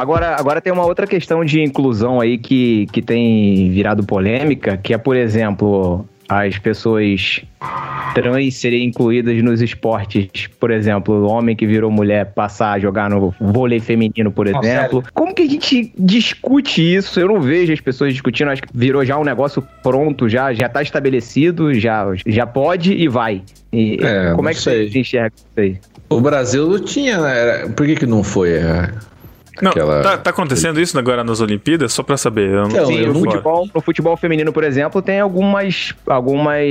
Speaker 2: Agora, agora tem uma outra questão de inclusão aí que, que tem virado polêmica, que é, por exemplo, as pessoas trans serem incluídas nos esportes. Por exemplo, o homem que virou mulher passar a jogar no vôlei feminino, por
Speaker 4: Não,
Speaker 2: exemplo. Como que a gente discute isso? Eu não vejo as pessoas discutindo, acho que virou já um negócio pronto, já, já tá estabelecido, já, já pode e vai. E
Speaker 3: É,
Speaker 2: como
Speaker 3: não
Speaker 2: é que
Speaker 3: sei.
Speaker 2: você enxerga isso aí?
Speaker 3: O Brasil tinha, né? Era- Por que que não foi? É,
Speaker 1: Não,
Speaker 3: Aquela-
Speaker 1: tá, tá acontecendo isso agora nas Olimpíadas? Só pra saber. Eu não
Speaker 3: Então,
Speaker 2: Sim,
Speaker 3: eu
Speaker 2: no futebol, no futebol feminino, por exemplo, tem algumas. algumas.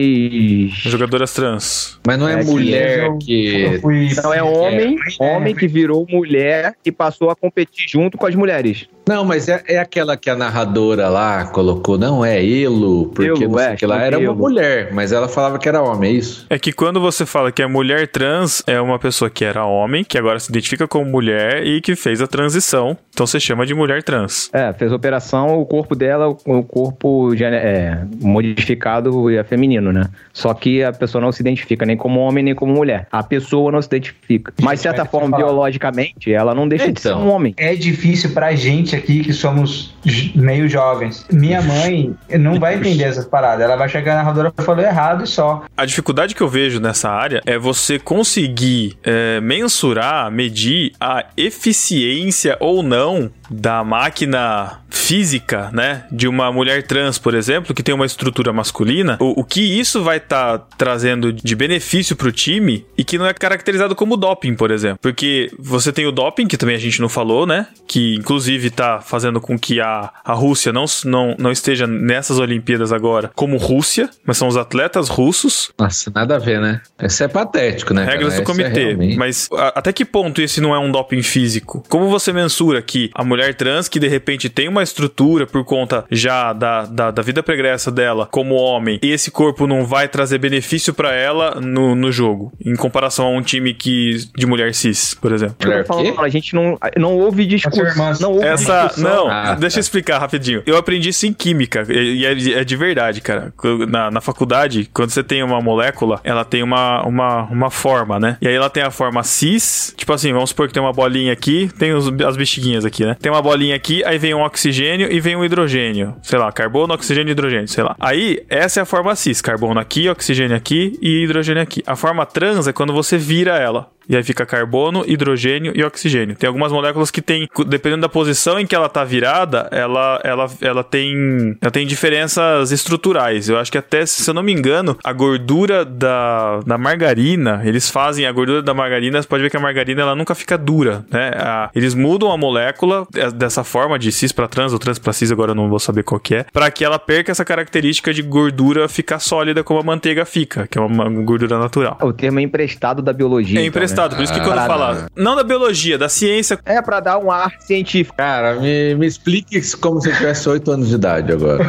Speaker 1: Jogadoras trans.
Speaker 3: Mas não é,
Speaker 2: É que
Speaker 3: mulher
Speaker 4: eu-
Speaker 3: que.
Speaker 4: Eu fui.
Speaker 2: Não, é homem,
Speaker 4: É,
Speaker 2: homem que virou mulher e passou a competir junto com as mulheres.
Speaker 3: Não, mas é, é aquela que a narradora lá colocou, não é Elo, porque
Speaker 2: Elo,
Speaker 3: não sei
Speaker 2: é,
Speaker 3: que lá. Era uma
Speaker 2: Elo.
Speaker 3: mulher, mas ela falava que era homem, é isso?
Speaker 1: É que quando você fala que é mulher trans, é uma pessoa que era homem, que agora se identifica como mulher e que fez a transição. Então você chama de mulher trans.
Speaker 2: É, fez a operação, o corpo dela, o corpo é, modificado é feminino, né? Só que a pessoa não se identifica nem como homem nem como mulher. A pessoa não se identifica. Mas, de certa forma, biologicamente, ela não deixa de ser
Speaker 3: Então.
Speaker 2: um homem.
Speaker 4: É difícil pra gente gente aqui que somos meio jovens. Minha mãe não vai entender essas paradas. Ela vai chegar na narradora falou errado e só.
Speaker 1: A dificuldade que eu vejo nessa área é você conseguir é, mensurar, medir a eficiência ou não da máquina física, né? De uma mulher trans, por exemplo, que tem uma estrutura masculina, o, o que isso vai estar trazendo de benefício pro time e que não é caracterizado como doping, por exemplo. Porque você tem o doping, que também a gente não falou, né? Que inclusive tá fazendo com que a, a Rússia não, não, não esteja nessas Olimpíadas agora como Rússia, mas são os atletas russos
Speaker 3: Nossa, nada a ver, né? Isso é patético, né?
Speaker 1: regras
Speaker 3: cara?
Speaker 1: do
Speaker 3: é
Speaker 1: comitê.
Speaker 3: realmente-
Speaker 1: Mas a- até que ponto esse não é um doping físico? Como você mensura que a mulher trans, que de repente tem uma estrutura por conta já da, da, da vida pregressa dela como homem, e esse corpo não vai trazer benefício pra ela no, no jogo, em comparação a um time que de mulher cis, por exemplo?
Speaker 3: Mulher
Speaker 2: falando, a gente não, não houve
Speaker 4: irmãs.
Speaker 2: Não houve
Speaker 1: Essa.
Speaker 2: discussão.
Speaker 1: Não,
Speaker 3: Ah,
Speaker 1: deixa eu explicar rapidinho. Eu aprendi isso em química. E e é, é de verdade, cara. Na, na faculdade, quando você tem uma molécula, ela tem uma, uma, uma forma, né? E aí ela tem a forma cis. Tipo assim, vamos supor que tem uma bolinha aqui, tem os, as bexiguinhas aqui, né? Tem uma bolinha aqui, aí vem um oxigênio e vem um hidrogênio. Sei lá, carbono, oxigênio e hidrogênio, sei lá. Aí, essa é a forma cis. Carbono aqui, oxigênio aqui e hidrogênio aqui. A forma trans é quando você vira ela. E aí fica carbono, hidrogênio e oxigênio. Tem algumas moléculas que tem, dependendo da posição em que ela tá virada, ela, ela, ela tem, ela tem diferenças estruturais. Eu acho que até, se eu não me engano, a gordura da, da margarina, eles fazem a gordura da margarina, você pode ver que a margarina ela nunca fica dura, né? A- eles mudam a molécula dessa forma de cis para trans ou trans para cis, agora eu não vou saber qual que é, para que ela perca essa característica de gordura ficar sólida como a manteiga fica, que é uma gordura natural.
Speaker 2: O termo é emprestado da biologia.
Speaker 1: É
Speaker 2: então, né?
Speaker 1: emprestado, por isso que quando
Speaker 2: Ah,
Speaker 1: fala, não da biologia, da ciência,
Speaker 2: É pra dar um ar científico.
Speaker 3: Cara, me, me explique isso como se eu tivesse 8 anos de idade agora.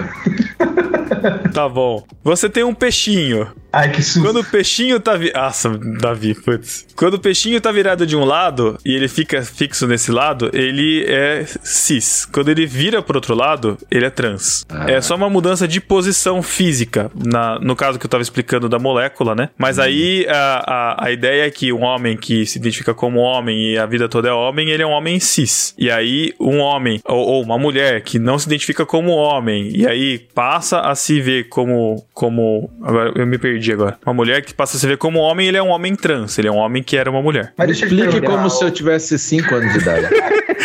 Speaker 1: tá bom. Você tem um peixinho.
Speaker 4: Ai, que susto.
Speaker 1: Quando o peixinho tá vi... Nossa, Davi, putz. Quando o peixinho tá virado de um lado e ele fica fixo nesse lado, ele é cis. Quando ele vira pro outro lado, ele é trans. É só uma mudança de posição física, na, no caso que eu tava explicando da molécula, né? Mas aí a, a, a ideia é que um homem que se identifica como homem e a vida toda é homem, ele é um homem cis. E aí um homem, ou, ou uma mulher que não se identifica como homem, e aí passa a se ver como. como agora eu me perdi agora. Uma mulher que passa a se ver como homem, ele é um homem trans. Ele é um homem que era uma mulher.
Speaker 4: Mas
Speaker 3: Explique como se eu tivesse 5 anos de idade.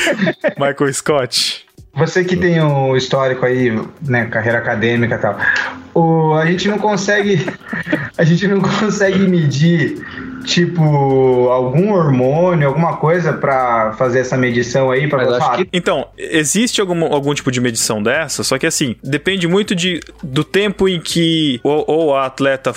Speaker 1: Michael Scott.
Speaker 4: Você que tem o histórico aí, né, carreira acadêmica e tal, o, a gente não consegue, a gente não consegue medir, tipo, algum hormônio, alguma coisa pra fazer essa medição aí, falar,
Speaker 3: que-
Speaker 1: Então, existe algum, algum tipo de medição dessa, só que assim, depende muito de, do tempo em que ou, ou a atleta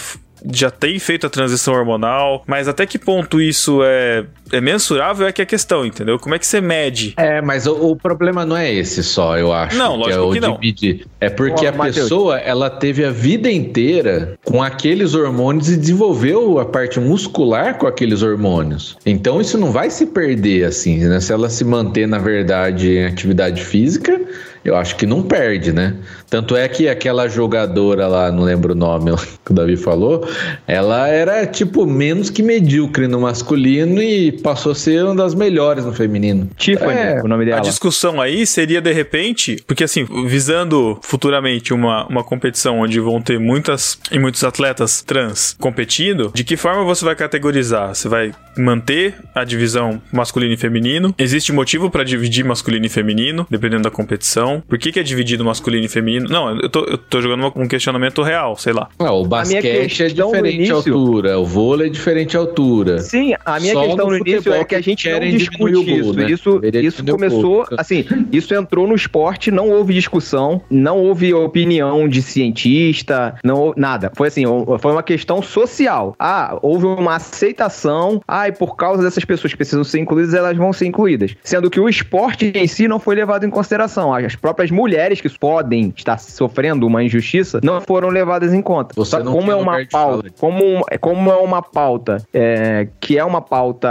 Speaker 1: já tem feito a transição hormonal, mas até que ponto isso é, é mensurável é que é a questão, entendeu? Como é que você mede?
Speaker 3: É, mas o, o problema não é esse só, eu acho.
Speaker 1: Não, lógico
Speaker 3: é o
Speaker 1: que não.
Speaker 3: medir. É porque
Speaker 2: Ô,
Speaker 3: a
Speaker 2: Matheus.
Speaker 3: pessoa, ela teve a vida inteira com aqueles hormônios e desenvolveu a parte muscular com aqueles hormônios. Então isso não vai se perder assim, né? Se ela se manter, na verdade, em atividade física, eu acho que não perde, né? Tanto é que aquela jogadora lá, não lembro o nome que o Davi falou, ela era tipo menos que medíocre no masculino e passou a ser uma das melhores no feminino.
Speaker 2: Tiffany,
Speaker 3: É,
Speaker 2: o nome
Speaker 1: A
Speaker 2: dela.
Speaker 1: discussão aí seria de repente, porque assim, visando futuramente uma, uma competição onde vão ter muitas e muitos atletas trans competindo, de que forma você vai categorizar? Você vai manter a divisão masculino e feminino? Existe motivo pra dividir masculino e feminino, dependendo da competição? Por que, que é dividido masculino e feminino? Não, eu tô, eu tô jogando um questionamento real, sei lá.
Speaker 3: Ah, o basquete é diferente
Speaker 2: início-
Speaker 3: altura, o vôlei é diferente altura.
Speaker 2: Sim, a minha
Speaker 3: Só
Speaker 2: questão
Speaker 3: no
Speaker 2: no início
Speaker 3: futebol
Speaker 2: é que a gente não discute
Speaker 3: diminuir o gol,
Speaker 2: isso.
Speaker 3: né?
Speaker 2: Isso, isso começou,
Speaker 3: gol.
Speaker 2: assim, isso entrou no esporte, não houve discussão, não houve opinião de cientista, não nada. Foi assim, foi uma questão social. Ah, houve uma aceitação, ah, e por causa dessas pessoas que precisam ser incluídas, elas vão ser incluídas. Sendo que o esporte em si não foi levado em consideração. As próprias mulheres que podem estar sofrendo uma injustiça não foram levadas em conta.
Speaker 3: Você
Speaker 2: como é uma pauta, como, um- como é uma pauta é, que é uma pauta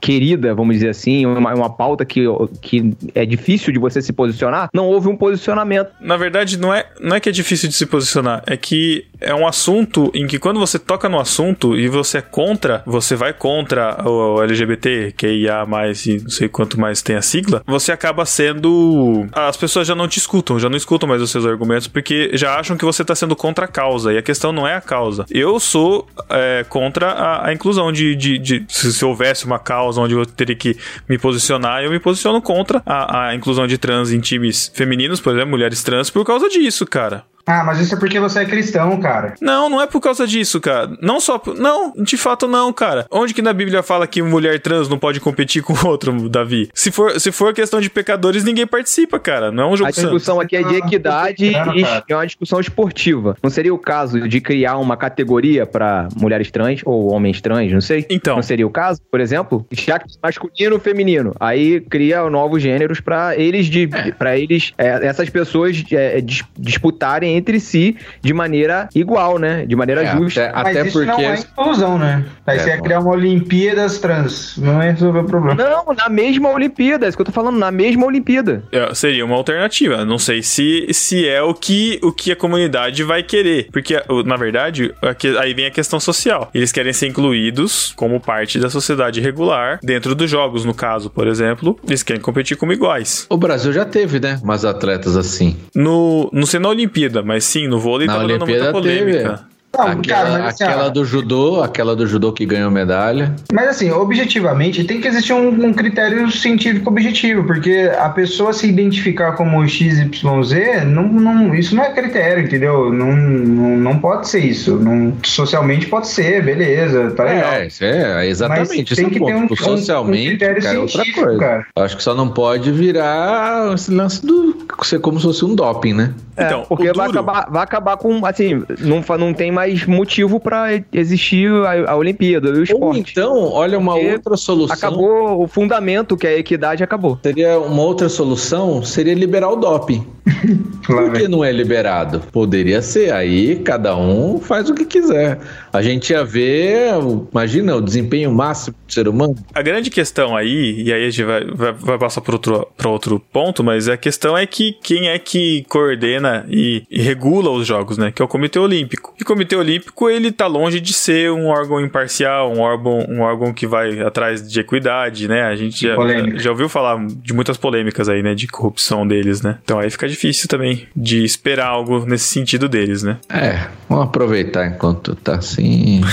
Speaker 2: querida, vamos dizer assim, uma, uma pauta que, que é difícil de você se posicionar, não houve um posicionamento.
Speaker 1: Na verdade, não é, não é que é difícil de se posicionar, é que é um assunto em que quando você toca no assunto e você é contra, você vai contra o LGBT, que IA mais e não sei quanto mais tem a sigla, você acaba sendo. As pessoas já não te escutam, já não escutam mais os seus argumentos, porque já acham que você tá sendo contra a causa. E a questão não é a causa. Eu sou é, contra a, a inclusão de. de, de- se, se houvesse uma causa onde eu teria que me posicionar, eu me posiciono contra a, a inclusão de trans em times femininos, por exemplo, mulheres trans, por causa disso, cara.
Speaker 4: Ah, mas isso é porque você é cristão, cara.
Speaker 1: Não, não é por causa disso, cara. Não só. por- Não, de fato não, cara. Onde que na Bíblia fala que mulher trans não pode competir com outro, Davi? Se for, se for questão de pecadores, ninguém participa, cara. Não é um jogo
Speaker 2: A
Speaker 1: santo.
Speaker 2: discussão aqui é de equidade
Speaker 4: Não,
Speaker 2: e
Speaker 4: cara.
Speaker 2: é uma discussão esportiva. Não seria o caso de criar uma categoria pra mulheres trans ou homens trans, não sei?
Speaker 1: Então.
Speaker 2: Não seria o caso, por exemplo? Já que masculino e feminino. Aí cria novos gêneros pra eles de para eles é, essas pessoas é, dis- disputarem entre si de maneira igual, né? De maneira
Speaker 3: É,
Speaker 2: justa.
Speaker 3: até,
Speaker 4: Mas
Speaker 3: até
Speaker 4: isso não
Speaker 3: porque.
Speaker 4: é inclusão, né? Aí
Speaker 3: É,
Speaker 4: você ia
Speaker 3: bom.
Speaker 4: criar uma Olimpíadas trans. Não ia resolver o problema.
Speaker 2: Não, na mesma Olimpíada, é isso que eu tô falando, na mesma Olimpíada.
Speaker 1: É, seria uma alternativa. Não sei se, se é o que, o que a comunidade vai querer. Porque, na verdade, aqui- aí vem a questão social. Eles querem ser incluídos como parte da sociedade regular, dentro dos jogos, no caso, por exemplo. Eles querem competir como iguais.
Speaker 3: O Brasil já teve, né? Umas atletas assim.
Speaker 1: No, não sei na Olimpíada, mas sim, no vôlei
Speaker 3: Na
Speaker 1: tava dando
Speaker 3: Olimpíada
Speaker 1: muita polêmica.
Speaker 3: teve.
Speaker 4: Não,
Speaker 3: aquela
Speaker 4: cara, mas assim,
Speaker 3: aquela
Speaker 4: ó,
Speaker 3: do judô, aquela do judô que ganhou medalha.
Speaker 4: Mas assim, objetivamente, tem que existir um, um critério científico objetivo, porque a pessoa se identificar como XYZ, não, não, isso não é critério, entendeu? Não, não, não pode ser isso. Não, socialmente pode ser, beleza, tá legal.
Speaker 3: É, isso é exatamente.
Speaker 4: Mas
Speaker 3: Isso
Speaker 4: tem
Speaker 3: é um
Speaker 4: que
Speaker 3: ponto.
Speaker 4: ter um-
Speaker 3: Tipo,
Speaker 4: um- um
Speaker 3: socialmente,
Speaker 4: critério
Speaker 3: cara, é outra coisa.
Speaker 4: cara.
Speaker 3: Acho que só não pode virar esse lance do ser como se fosse um doping, né?
Speaker 1: Então,
Speaker 2: É, porque
Speaker 1: o
Speaker 2: vai,
Speaker 1: duro-
Speaker 2: acabar, vai acabar com, assim, não, não tem mais motivo pra existir a, a Olimpíada e o
Speaker 3: Ou
Speaker 2: esporte.
Speaker 3: então, olha uma
Speaker 2: Porque
Speaker 3: outra solução.
Speaker 2: Acabou o fundamento, que é a equidade, acabou.
Speaker 3: Seria uma outra solução, seria liberar o doping. Por que não é liberado? Poderia ser. Aí cada um faz o que quiser. A gente ia ver, imagina, o desempenho máximo do ser humano.
Speaker 1: A grande questão aí, e aí a gente vai, vai, vai passar para outro, pra outro ponto, mas a questão é que quem é que coordena e, e regula os jogos, né? Que é o Comitê Olímpico. E o Comitê Olímpico, ele tá longe de ser um órgão imparcial, um órgão, um órgão que vai atrás de equidade, né? A gente já, já ouviu falar de muitas polêmicas aí, né? De corrupção deles, né? Então aí fica difícil também de esperar algo nesse sentido deles, né?
Speaker 3: É, vamos aproveitar enquanto tá assim.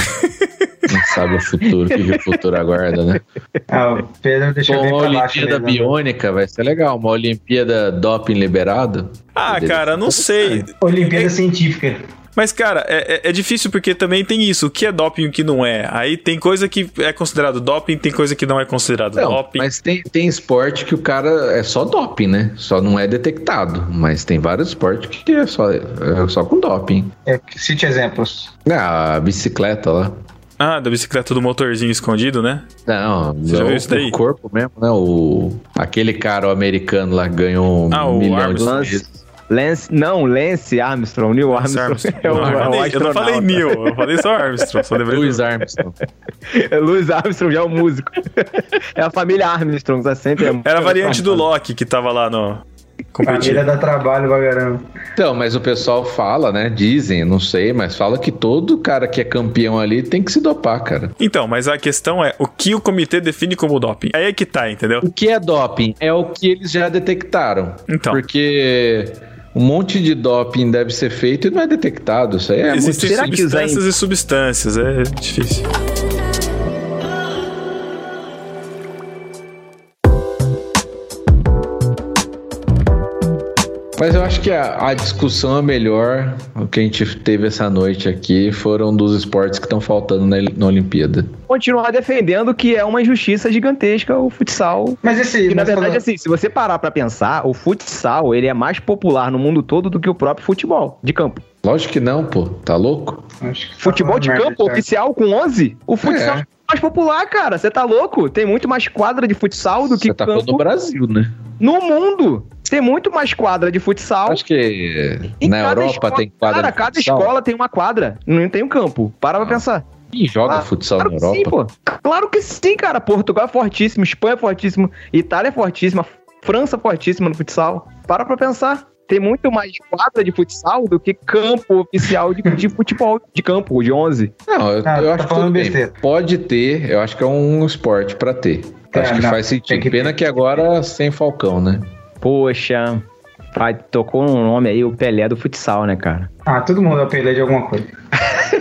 Speaker 3: Quem sabe o futuro, o que o futuro aguarda, né?
Speaker 4: Ah, o Pedro deixa
Speaker 3: Pô,
Speaker 4: bem
Speaker 3: uma
Speaker 4: pra baixo.
Speaker 3: Olimpíada
Speaker 4: mesmo.
Speaker 3: biônica vai ser legal. Uma Olimpíada doping liberado.
Speaker 1: Ah, cara, não sei.
Speaker 4: Olimpíada científica.
Speaker 1: Mas, cara, é, é- é difícil porque também tem isso. O que é doping e o que não é? Aí tem coisa que é considerado doping, tem coisa que não é considerado
Speaker 3: Não,
Speaker 1: doping.
Speaker 3: mas tem, tem esporte que o cara é só doping, né? Só não é detectado. Mas tem vários esportes que é só, é só com doping.
Speaker 4: É, cite exemplos.
Speaker 3: Ah, a bicicleta lá.
Speaker 1: Ah, da bicicleta do motorzinho escondido, né?
Speaker 3: Não,
Speaker 1: Você já
Speaker 3: o,
Speaker 1: viu isso daí?
Speaker 3: o corpo mesmo, né? O, aquele cara o americano lá ganhou um
Speaker 1: Ah, o
Speaker 3: milhão de
Speaker 2: Lance, Lance, não, Lance Armstrong, Neil
Speaker 1: Lance
Speaker 2: Armstrong.
Speaker 1: Armstrong.
Speaker 2: É o,
Speaker 1: Não, eu,
Speaker 2: é o
Speaker 1: falei, eu não falei Neil, eu falei só Armstrong. Só deveria
Speaker 3: Louis Armstrong.
Speaker 2: É Louis Armstrong já é o músico. é a família Armstrong, tá sempre. é-
Speaker 1: Era a variante do Loki que tava lá no.
Speaker 4: Família dá trabalho pra caramba.
Speaker 3: Então, mas o pessoal fala, né? Dizem, não sei, mas fala que todo cara que é campeão ali tem que se dopar, cara.
Speaker 1: Então, mas a questão é o que o comitê define como doping. Aí é que tá, entendeu?
Speaker 3: O que é doping? É o que eles já detectaram.
Speaker 1: Então.
Speaker 3: Porque um monte de doping deve ser feito e não é detectado. Isso aí é muito
Speaker 1: Existem
Speaker 2: Será que
Speaker 1: substâncias
Speaker 2: Zayn-
Speaker 1: e substâncias, é difícil.
Speaker 3: Mas eu acho que a, a discussão é melhor. O que a gente teve essa noite aqui foram dos esportes que estão faltando na, na Olimpíada.
Speaker 2: Continuar defendendo que é uma injustiça gigantesca o futsal.
Speaker 4: Mas esse.
Speaker 2: E na verdade,
Speaker 4: falando-
Speaker 2: assim, se você parar pra pensar, o futsal ele é mais popular no mundo todo do que o próprio futebol de campo.
Speaker 3: Lógico que não, pô. Tá louco?
Speaker 4: Acho que tá
Speaker 2: Futebol de
Speaker 4: falando
Speaker 2: campo
Speaker 4: merda,
Speaker 2: oficial com 11? O futsal
Speaker 3: É.
Speaker 2: é mais popular, cara. Você tá louco? Tem muito mais quadra de futsal do que
Speaker 3: Você tá falando
Speaker 2: campo
Speaker 3: do Brasil, né?
Speaker 2: no mundo. Tem muito mais quadra de futsal.
Speaker 3: Acho que
Speaker 2: em
Speaker 3: na Europa
Speaker 2: escola.
Speaker 3: tem quadra
Speaker 2: Cara,
Speaker 3: de
Speaker 2: cada
Speaker 3: futsal.
Speaker 2: escola tem uma quadra. Não tem um campo. Para pra pensar.
Speaker 3: Quem joga
Speaker 2: Ah,
Speaker 3: futsal
Speaker 2: claro
Speaker 3: na
Speaker 2: que
Speaker 3: Europa?
Speaker 2: Sim, pô. Claro que sim, cara. Portugal é fortíssimo, Espanha é fortíssimo, Itália é fortíssima, França é fortíssima no futsal. Para pra pensar. tem muito mais quadra de futsal do que campo oficial de, de futebol, de campo, de 11.
Speaker 3: Não, eu,
Speaker 4: Ah,
Speaker 3: eu
Speaker 4: tá
Speaker 3: acho que tudo bem. Pode ter, eu acho que é um esporte pra ter.
Speaker 4: É,
Speaker 3: acho que
Speaker 4: não,
Speaker 3: faz
Speaker 4: tem
Speaker 3: sentido.
Speaker 4: que ter.
Speaker 3: Pena que agora sem Falcão, né?
Speaker 2: Poxa, pai, tocou um nome aí, o Pelé do futsal, né, cara?
Speaker 4: Ah, todo mundo é o Pelé de alguma coisa.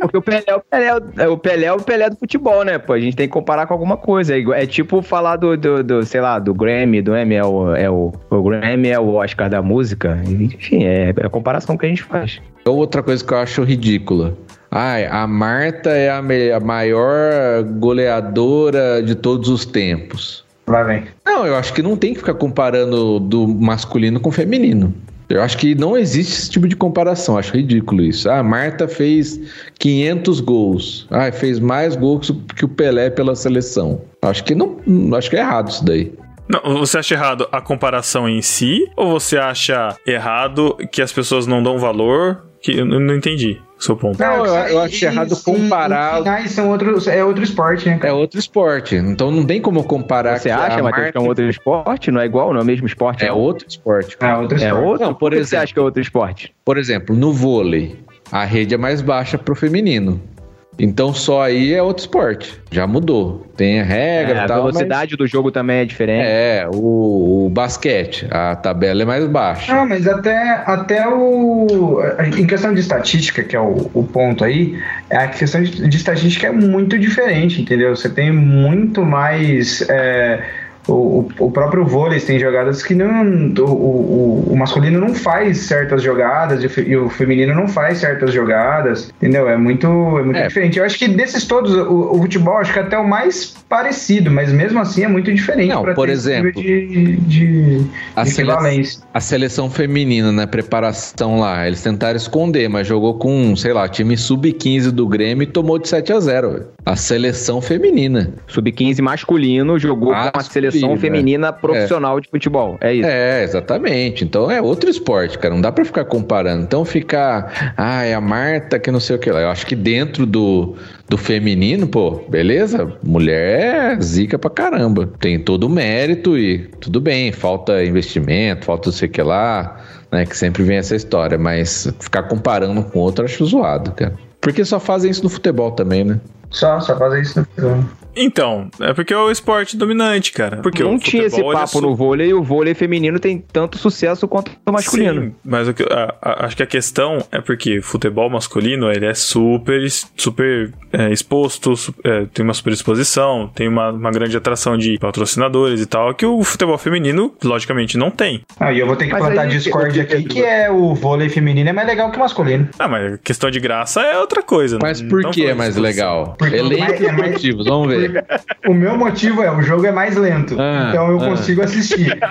Speaker 2: Porque o Pelé, é o Pelé, é o Pelé é o Pelé do futebol, né? Pô, a gente tem que comparar com alguma coisa. É, é tipo falar do, do, do, sei lá, do Grammy, do Emmy, é o, é o, o Grammy é o Oscar da música. Enfim, é, é a comparação que a gente faz.
Speaker 3: Outra coisa que eu acho ridícula. Ai, a Marta é a, me- a maior goleadora de todos os tempos.
Speaker 4: Lá vem.
Speaker 3: Não, eu acho que não tem que ficar comparando do masculino com o feminino. Eu acho que não existe esse tipo de comparação. Acho ridículo isso. Ah, a Marta fez 500 gols. Ah, fez mais gols que o Pelé pela seleção. Acho que não, acho que é errado isso daí.
Speaker 1: Não, você acha errado a comparação em si? Ou você acha errado que as pessoas não dão valor? Que eu não entendi seu ponto.
Speaker 3: Não, eu- eu
Speaker 4: e-
Speaker 3: acho errado comparar-
Speaker 4: finais são outro, é outro esporte, né,
Speaker 3: É outro esporte. Então não tem como comparar.
Speaker 2: Você acha, Matheus, que é um outro esporte? Não é igual? Não é o mesmo esporte?
Speaker 3: é outro esporte.
Speaker 4: É outro
Speaker 2: É
Speaker 4: esporte.
Speaker 2: outro?
Speaker 3: Não, por
Speaker 2: Por que você
Speaker 3: exemplo.
Speaker 2: acha que é outro esporte?
Speaker 3: Por exemplo, no vôlei, a rede é mais baixa pro feminino. Então só aí é outro esporte. Já mudou. Tem a regra
Speaker 2: É,
Speaker 3: e
Speaker 2: a
Speaker 3: tal.
Speaker 2: velocidade do jogo também é
Speaker 3: mas-
Speaker 2: diferente.
Speaker 3: É, o, o basquete, a tabela é mais baixa.
Speaker 4: Não, mas até, até o. Em questão de estatística, que é o, o ponto aí, a questão de, de estatística é muito diferente, entendeu? Você tem muito mais. é, o, o- o próprio vôlei tem jogadas que não. O, o, o masculino não faz certas jogadas e o, e o feminino não faz certas jogadas, entendeu? É muito, é muito
Speaker 3: É.
Speaker 4: diferente. Eu acho que desses todos, o, futebol acho que é até o mais parecido, mas mesmo assim é muito diferente.
Speaker 3: Não, por exemplo,
Speaker 4: de, de,
Speaker 3: A,
Speaker 4: de
Speaker 3: sele- a seleção feminina na preparação lá, eles tentaram esconder, mas jogou com, sei lá, time sub-15 do Grêmio e tomou de 7 a 0 velho. A seleção feminina.
Speaker 2: Sub-15 masculino jogou com a
Speaker 3: Masculino,
Speaker 2: seleção
Speaker 3: é.
Speaker 2: feminina profissional de futebol. É isso.
Speaker 3: É, exatamente. Então é outro esporte, cara. Não dá pra ficar comparando. Então ficar, ah, é a Marta que não sei o que lá. Eu acho que dentro do, do feminino, pô, beleza? Mulher é zica pra caramba. Tem todo o mérito e tudo bem. Falta investimento, falta não sei o que lá, né? Que sempre vem essa história. Mas ficar comparando com outro acho zoado, cara. Porque só fazem isso no futebol também, né?
Speaker 4: Só, só fazer isso no futebol.
Speaker 1: Então, é porque é o esporte dominante, cara. Porque
Speaker 2: não
Speaker 1: o
Speaker 2: tinha esse
Speaker 1: é
Speaker 2: papo
Speaker 1: su-
Speaker 2: no vôlei e o vôlei feminino tem tanto sucesso quanto o masculino.
Speaker 1: Sim, mas o que- a- a- acho que a questão é porque futebol masculino ele é super, super é, exposto, su- é, tem uma super exposição, tem uma, uma grande atração de patrocinadores e tal, que o futebol feminino, logicamente, não tem.
Speaker 4: Ah, e eu vou ter que
Speaker 2: Mas
Speaker 4: plantar Discord aqui, que é o vôlei feminino é mais legal que o masculino.
Speaker 1: Ah, mas questão de graça é outra coisa.
Speaker 3: Mas
Speaker 1: não
Speaker 3: por que é mais legal?
Speaker 4: Porque
Speaker 3: Elenco
Speaker 4: é mais-
Speaker 3: motivos, vamos ver.
Speaker 4: O meu motivo é, o jogo é mais lento,
Speaker 3: Ah,
Speaker 4: então eu
Speaker 3: ah.
Speaker 4: consigo assistir.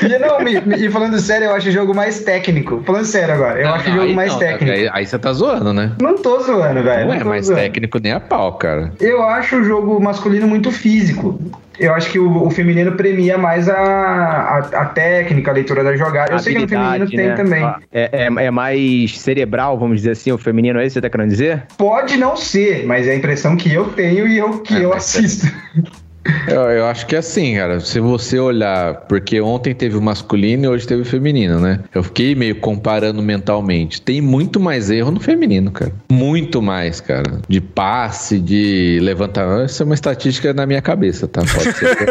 Speaker 4: E não, me- me- e falando sério, eu acho o jogo mais técnico. Falando sério agora, eu acho o jogo mais
Speaker 3: não,
Speaker 4: técnico.
Speaker 3: Aí, aí você tá zoando, né?
Speaker 4: Não tô zoando, velho.
Speaker 3: Não é
Speaker 4: tô
Speaker 3: mais
Speaker 4: zoando.
Speaker 3: técnico nem a pau, cara.
Speaker 4: Eu acho o jogo masculino muito físico. Eu acho que o, o feminino premia mais a, a, a técnica, a leitura da jogada. Eu sei que no feminino
Speaker 2: Habilidade,
Speaker 4: tem
Speaker 2: né?
Speaker 4: também.
Speaker 2: É, é, é mais cerebral, vamos dizer assim, o feminino é isso que você tá querendo dizer?
Speaker 4: Pode não ser, mas é a impressão que eu tenho e eu, que
Speaker 3: É,
Speaker 4: eu
Speaker 3: é-
Speaker 4: assisto.
Speaker 3: Eu, eu acho que é assim, cara. Se você olhar, porque ontem teve o masculino e hoje teve o feminino, né? Eu fiquei meio comparando mentalmente. Tem muito mais erro no feminino, cara. Muito mais, cara. De passe, de levantamento. Isso é uma estatística na minha cabeça, tá? Pode ser que,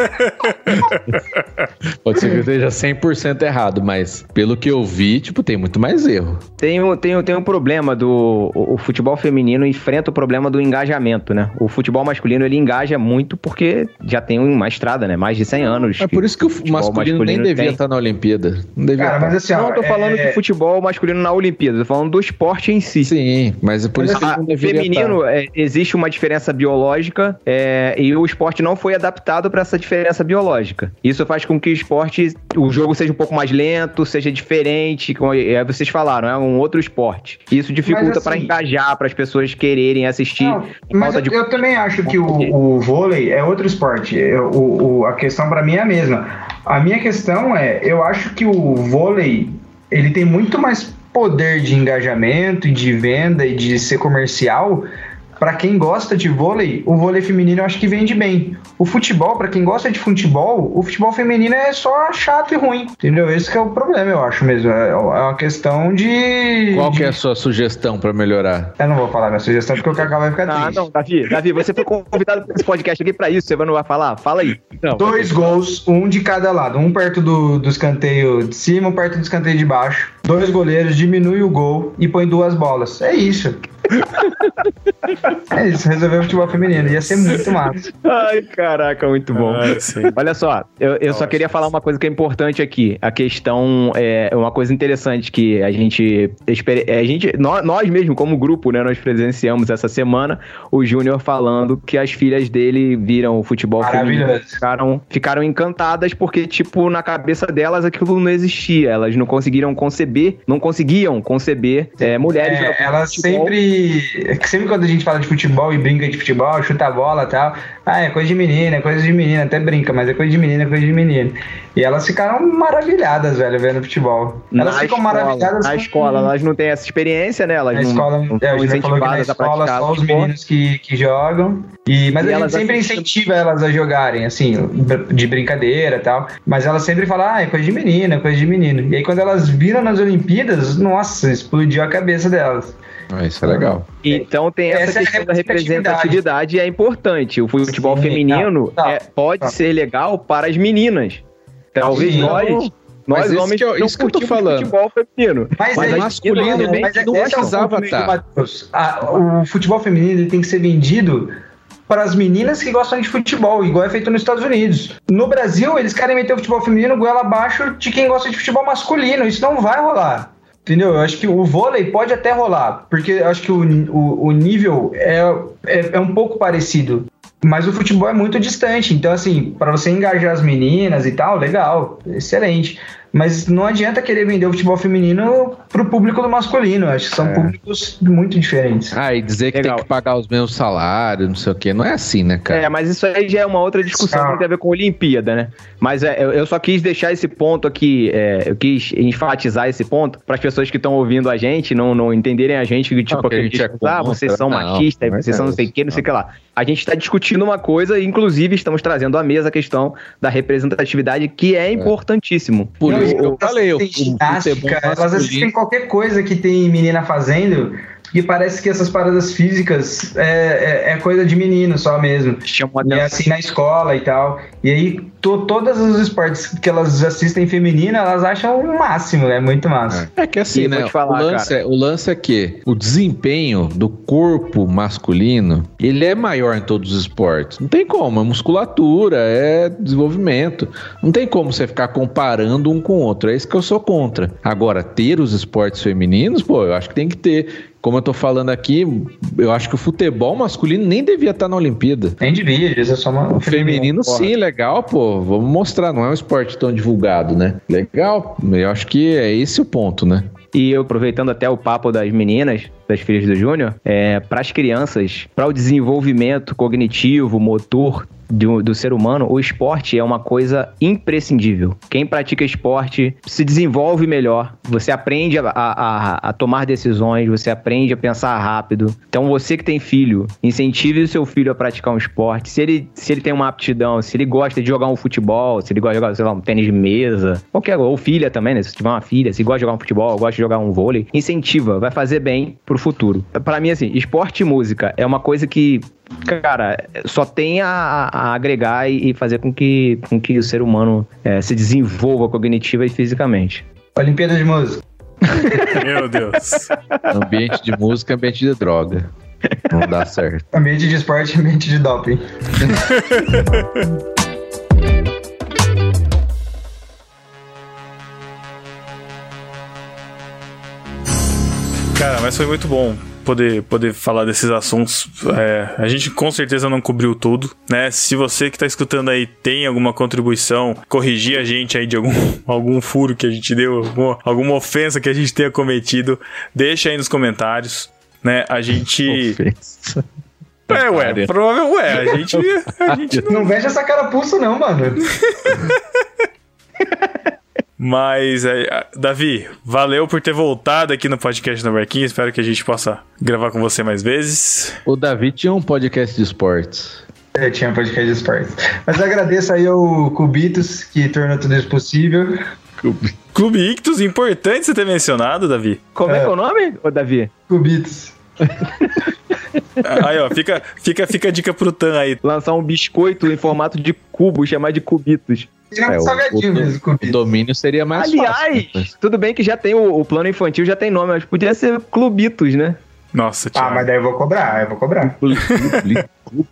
Speaker 3: Pode ser que eu esteja 100% errado, mas pelo que eu vi, tipo, tem muito mais erro.
Speaker 2: Tem, um- tem, um- tem um problema do. O, o futebol feminino enfrenta o problema do engajamento, né? O futebol masculino ele engaja muito porque já tem uma estrada, né? Mais de 100 anos.
Speaker 3: É por isso que o
Speaker 2: futebol
Speaker 3: masculino, nem devia
Speaker 2: tem.
Speaker 3: estar na Olimpíada. Não devia
Speaker 4: Cara,
Speaker 3: estar.
Speaker 4: mas assim, ó,
Speaker 2: Não, eu tô falando
Speaker 4: é-
Speaker 2: de futebol masculino na Olimpíada, tô falando do esporte em si.
Speaker 3: Sim, mas é por isso que
Speaker 2: Ah,
Speaker 3: não deveria
Speaker 2: feminino, é, existe uma diferença biológica é, e o esporte não foi adaptado para essa diferença biológica. Isso faz com que o esporte, o jogo seja um pouco mais lento, seja diferente, como é, vocês falaram, é um outro esporte. Isso dificulta
Speaker 4: Mas,
Speaker 2: para
Speaker 4: assim,
Speaker 2: engajar, para as pessoas quererem assistir.
Speaker 4: Não, mas
Speaker 2: falta
Speaker 4: eu,
Speaker 2: de-
Speaker 4: eu também acho que o, o vôlei é outro esporte. Eu- o- o- a questão pra mim é a mesma. A minha questão é, eu acho que o vôlei ele tem muito mais poder de engajamento e de venda e de ser comercial pra quem gosta de vôlei, o vôlei feminino eu acho que vende bem. O futebol, pra quem gosta de futebol, o futebol feminino é só chato e ruim, entendeu? Esse que é o problema, eu acho mesmo. É é uma questão de...
Speaker 3: Qual
Speaker 4: de...
Speaker 3: que é a sua sugestão pra melhorar?
Speaker 4: Eu não vou falar minha sugestão porque o Cacau vai ficar
Speaker 2: Ah,
Speaker 4: triste.
Speaker 2: não, Davi, Davi, você foi convidado para esse podcast aqui pra isso, você não vai falar? Fala aí.
Speaker 3: Não,
Speaker 4: Dois gols, um de cada lado. Um perto do, do escanteio de cima, um perto do escanteio de baixo. Dois goleiros, diminui o gol e põe duas bolas. É isso. é isso, resolveu o futebol feminino. Ia ser muito massa.
Speaker 2: Ai, caraca, muito bom.
Speaker 1: Ah, sim.
Speaker 2: Olha só, eu, eu só queria falar uma coisa que é importante aqui. A questão é uma coisa interessante que a gente, experi- a gente nós, nós mesmo como grupo, né, nós presenciamos essa semana o Júnior falando que as filhas dele viram o futebol feminino, ficaram, ficaram encantadas porque tipo na cabeça delas aquilo não existia. Elas não conseguiram conceber, não conseguiam conceber é, mulheres.
Speaker 4: É, elas
Speaker 2: futebol.
Speaker 4: sempre. Sempre quando a gente fala de futebol e brinca de futebol, chuta a bola e tal. Ah, é coisa de menina, é coisa de menina, até brinca, mas é coisa de menina, é coisa de menino. E elas ficaram maravilhadas, velho, vendo futebol. Elas
Speaker 2: na
Speaker 4: ficam
Speaker 2: escola,
Speaker 4: maravilhadas.
Speaker 2: na
Speaker 4: com-
Speaker 2: escola, elas não têm essa experiência, né? Elas
Speaker 4: Na
Speaker 2: não,
Speaker 4: escola,
Speaker 2: não
Speaker 4: é, o
Speaker 2: são
Speaker 4: Júnior falou que na escola só os meninos que, que jogam. E, mas
Speaker 2: E
Speaker 4: a gente
Speaker 2: elas
Speaker 4: sempre
Speaker 2: assistem-
Speaker 4: incentiva elas a jogarem, assim, de brincadeira e tal. Mas elas sempre falam, ah, é coisa de menina, é coisa de menino. E aí quando elas viram nas Olimpíadas, nossa, explodiu a cabeça delas.
Speaker 3: Ah, isso é legal.
Speaker 2: Então tem essa,
Speaker 4: Essa é a
Speaker 2: questão da
Speaker 4: representatividade.
Speaker 2: e é importante. O futebol
Speaker 4: Sim,
Speaker 2: feminino
Speaker 4: tá, tá,
Speaker 2: é, pode
Speaker 4: tá.
Speaker 2: ser legal para as meninas. Talvez
Speaker 4: Sim.
Speaker 2: nós,
Speaker 3: Mas
Speaker 2: nós
Speaker 3: esse
Speaker 2: homens,
Speaker 3: que eu-
Speaker 2: não
Speaker 3: isso que eu tô falando.
Speaker 2: futebol feminino.
Speaker 4: Mas,
Speaker 2: Mas
Speaker 4: é
Speaker 2: as
Speaker 3: masculino,
Speaker 4: Mas é,
Speaker 2: não
Speaker 4: esse é o
Speaker 3: precisava
Speaker 4: ponto mesmo,
Speaker 3: tá.
Speaker 4: Matheus. A- o futebol feminino tem que ser vendido para as meninas que gostam de futebol, igual é feito nos Estados Unidos. No Brasil, eles querem meter o futebol feminino goela abaixo de quem gosta de futebol masculino. Isso não vai rolar. Entendeu? Eu acho que o vôlei pode até rolar, porque eu acho que o, o, o nível é, é, é um pouco parecido. Mas o futebol é muito distante. Então, assim, para você engajar as meninas e tal, legal, excelente. Mas não adianta querer vender o futebol feminino pro público do masculino. Acho que são
Speaker 3: É.
Speaker 4: públicos muito diferentes.
Speaker 3: Ah, e dizer que
Speaker 2: Legal.
Speaker 3: tem que pagar os mesmos salários, não sei o quê. Não é assim, né, cara?
Speaker 2: É, mas isso aí já é uma outra discussão
Speaker 4: Não.
Speaker 2: que tem a ver com Olimpíada, né? Mas é, eu, eu só quis deixar esse ponto aqui, é, eu quis enfatizar esse ponto para as pessoas que estão ouvindo a gente não, não entenderem a gente, que, tipo,
Speaker 3: Não, que a gente é
Speaker 2: discurso, ah,
Speaker 3: contra,
Speaker 2: vocês são machistas,
Speaker 3: é
Speaker 2: vocês são não sei o que, não sei o que lá. A gente está discutindo uma coisa e, inclusive, estamos trazendo à mesa a questão da representatividade, que é importantíssimo.
Speaker 3: Por Eu
Speaker 4: elas
Speaker 3: falei, o, o
Speaker 4: ginástica, elas assistem qualquer coisa que tem menina fazendo, e parece que essas paradas físicas é, é, é coisa de menino só mesmo. E é assim na escola e tal. E aí, to, todos os esportes que elas assistem feminina, elas acham o máximo, é muito massa.
Speaker 3: É que assim,
Speaker 2: E
Speaker 3: né?
Speaker 2: falar,
Speaker 3: o, lance é, o lance é que o desempenho do corpo masculino, ele é maior em todos os esportes. Não tem como, é musculatura, é desenvolvimento. Não tem como você ficar comparando um com o outro. É isso que eu sou contra. Agora, ter os esportes femininos, pô, eu acho que tem que ter. Como eu tô falando aqui, eu acho que o futebol masculino nem devia estar na Olimpíada.
Speaker 4: Nem devia, isso é só uma.
Speaker 3: O feminino,
Speaker 4: porra.
Speaker 3: sim, legal, pô. Vamos mostrar, não é um esporte tão divulgado, né? Legal. Eu acho que é esse o ponto, né?
Speaker 2: E eu aproveitando até o papo das meninas, das filhas do Júnior, é, para as crianças, para o desenvolvimento cognitivo, motor do, do ser humano, o esporte é uma coisa imprescindível. Quem pratica esporte se desenvolve melhor, você aprende a, a- a tomar decisões, você aprende a pensar rápido. Então, você que tem filho, incentive o seu filho a praticar um esporte. Se ele, se ele tem uma aptidão, se ele gosta de jogar um futebol, se ele gosta de jogar, sei lá, um tênis de mesa, qualquer ou filha também, né? Se tiver uma filha, se gosta de jogar um futebol, gosta de jogar um vôlei, incentiva, vai fazer bem pro futuro. Pra mim, assim, esporte e música é uma coisa que cara, só tem a, a agregar e fazer com que, com que o ser humano eh, se desenvolva cognitiva e fisicamente.
Speaker 4: Olimpíada de Música.
Speaker 1: Meu Deus.
Speaker 3: Ambiente de música, ambiente de droga. Não dá certo.
Speaker 4: Ambiente de esporte, ambiente de doping.
Speaker 1: Cara, mas foi muito bom poder, poder falar desses assuntos. É, a gente com certeza não cobriu tudo, né? Se você que tá escutando aí tem alguma contribuição, corrigir a gente aí de algum, algum furo que a gente deu, alguma, alguma ofensa que a gente tenha cometido, deixa aí nos comentários, né? A gente.
Speaker 3: Ofensa.
Speaker 1: É, ué, provável, ué, a gente. A gente não...
Speaker 4: Não veja essa carapuça, não, mano.
Speaker 1: Mas, é, Davi, valeu por ter voltado aqui no podcast no Barquinho. Espero que a gente possa gravar com você mais vezes.
Speaker 3: O Davi tinha um podcast de esportes.
Speaker 4: Eu tinha um podcast de esportes. Mas agradeço aí ao Cubitos, que tornou tudo isso possível.
Speaker 1: Clube Ictus, importante você ter mencionado, Davi.
Speaker 2: Como é,
Speaker 4: É.
Speaker 2: que é o nome, ô Davi?
Speaker 4: Cubitos.
Speaker 1: Aí, ó, fica, fica, fica a dica pro Tan aí.
Speaker 2: Lançar um biscoito em formato de cubo, chamar de cubitos.
Speaker 3: É, o-
Speaker 4: salgadinho
Speaker 3: o-
Speaker 4: mesmo,
Speaker 3: O domínio seria mais
Speaker 2: Aliás,
Speaker 3: fácil.
Speaker 2: tudo bem que já tem o, o plano infantil, já tem nome, mas podia ser Clubitos, né?
Speaker 1: Nossa,
Speaker 4: Ah,
Speaker 1: Thiago.
Speaker 4: mas daí eu vou cobrar, eu vou cobrar.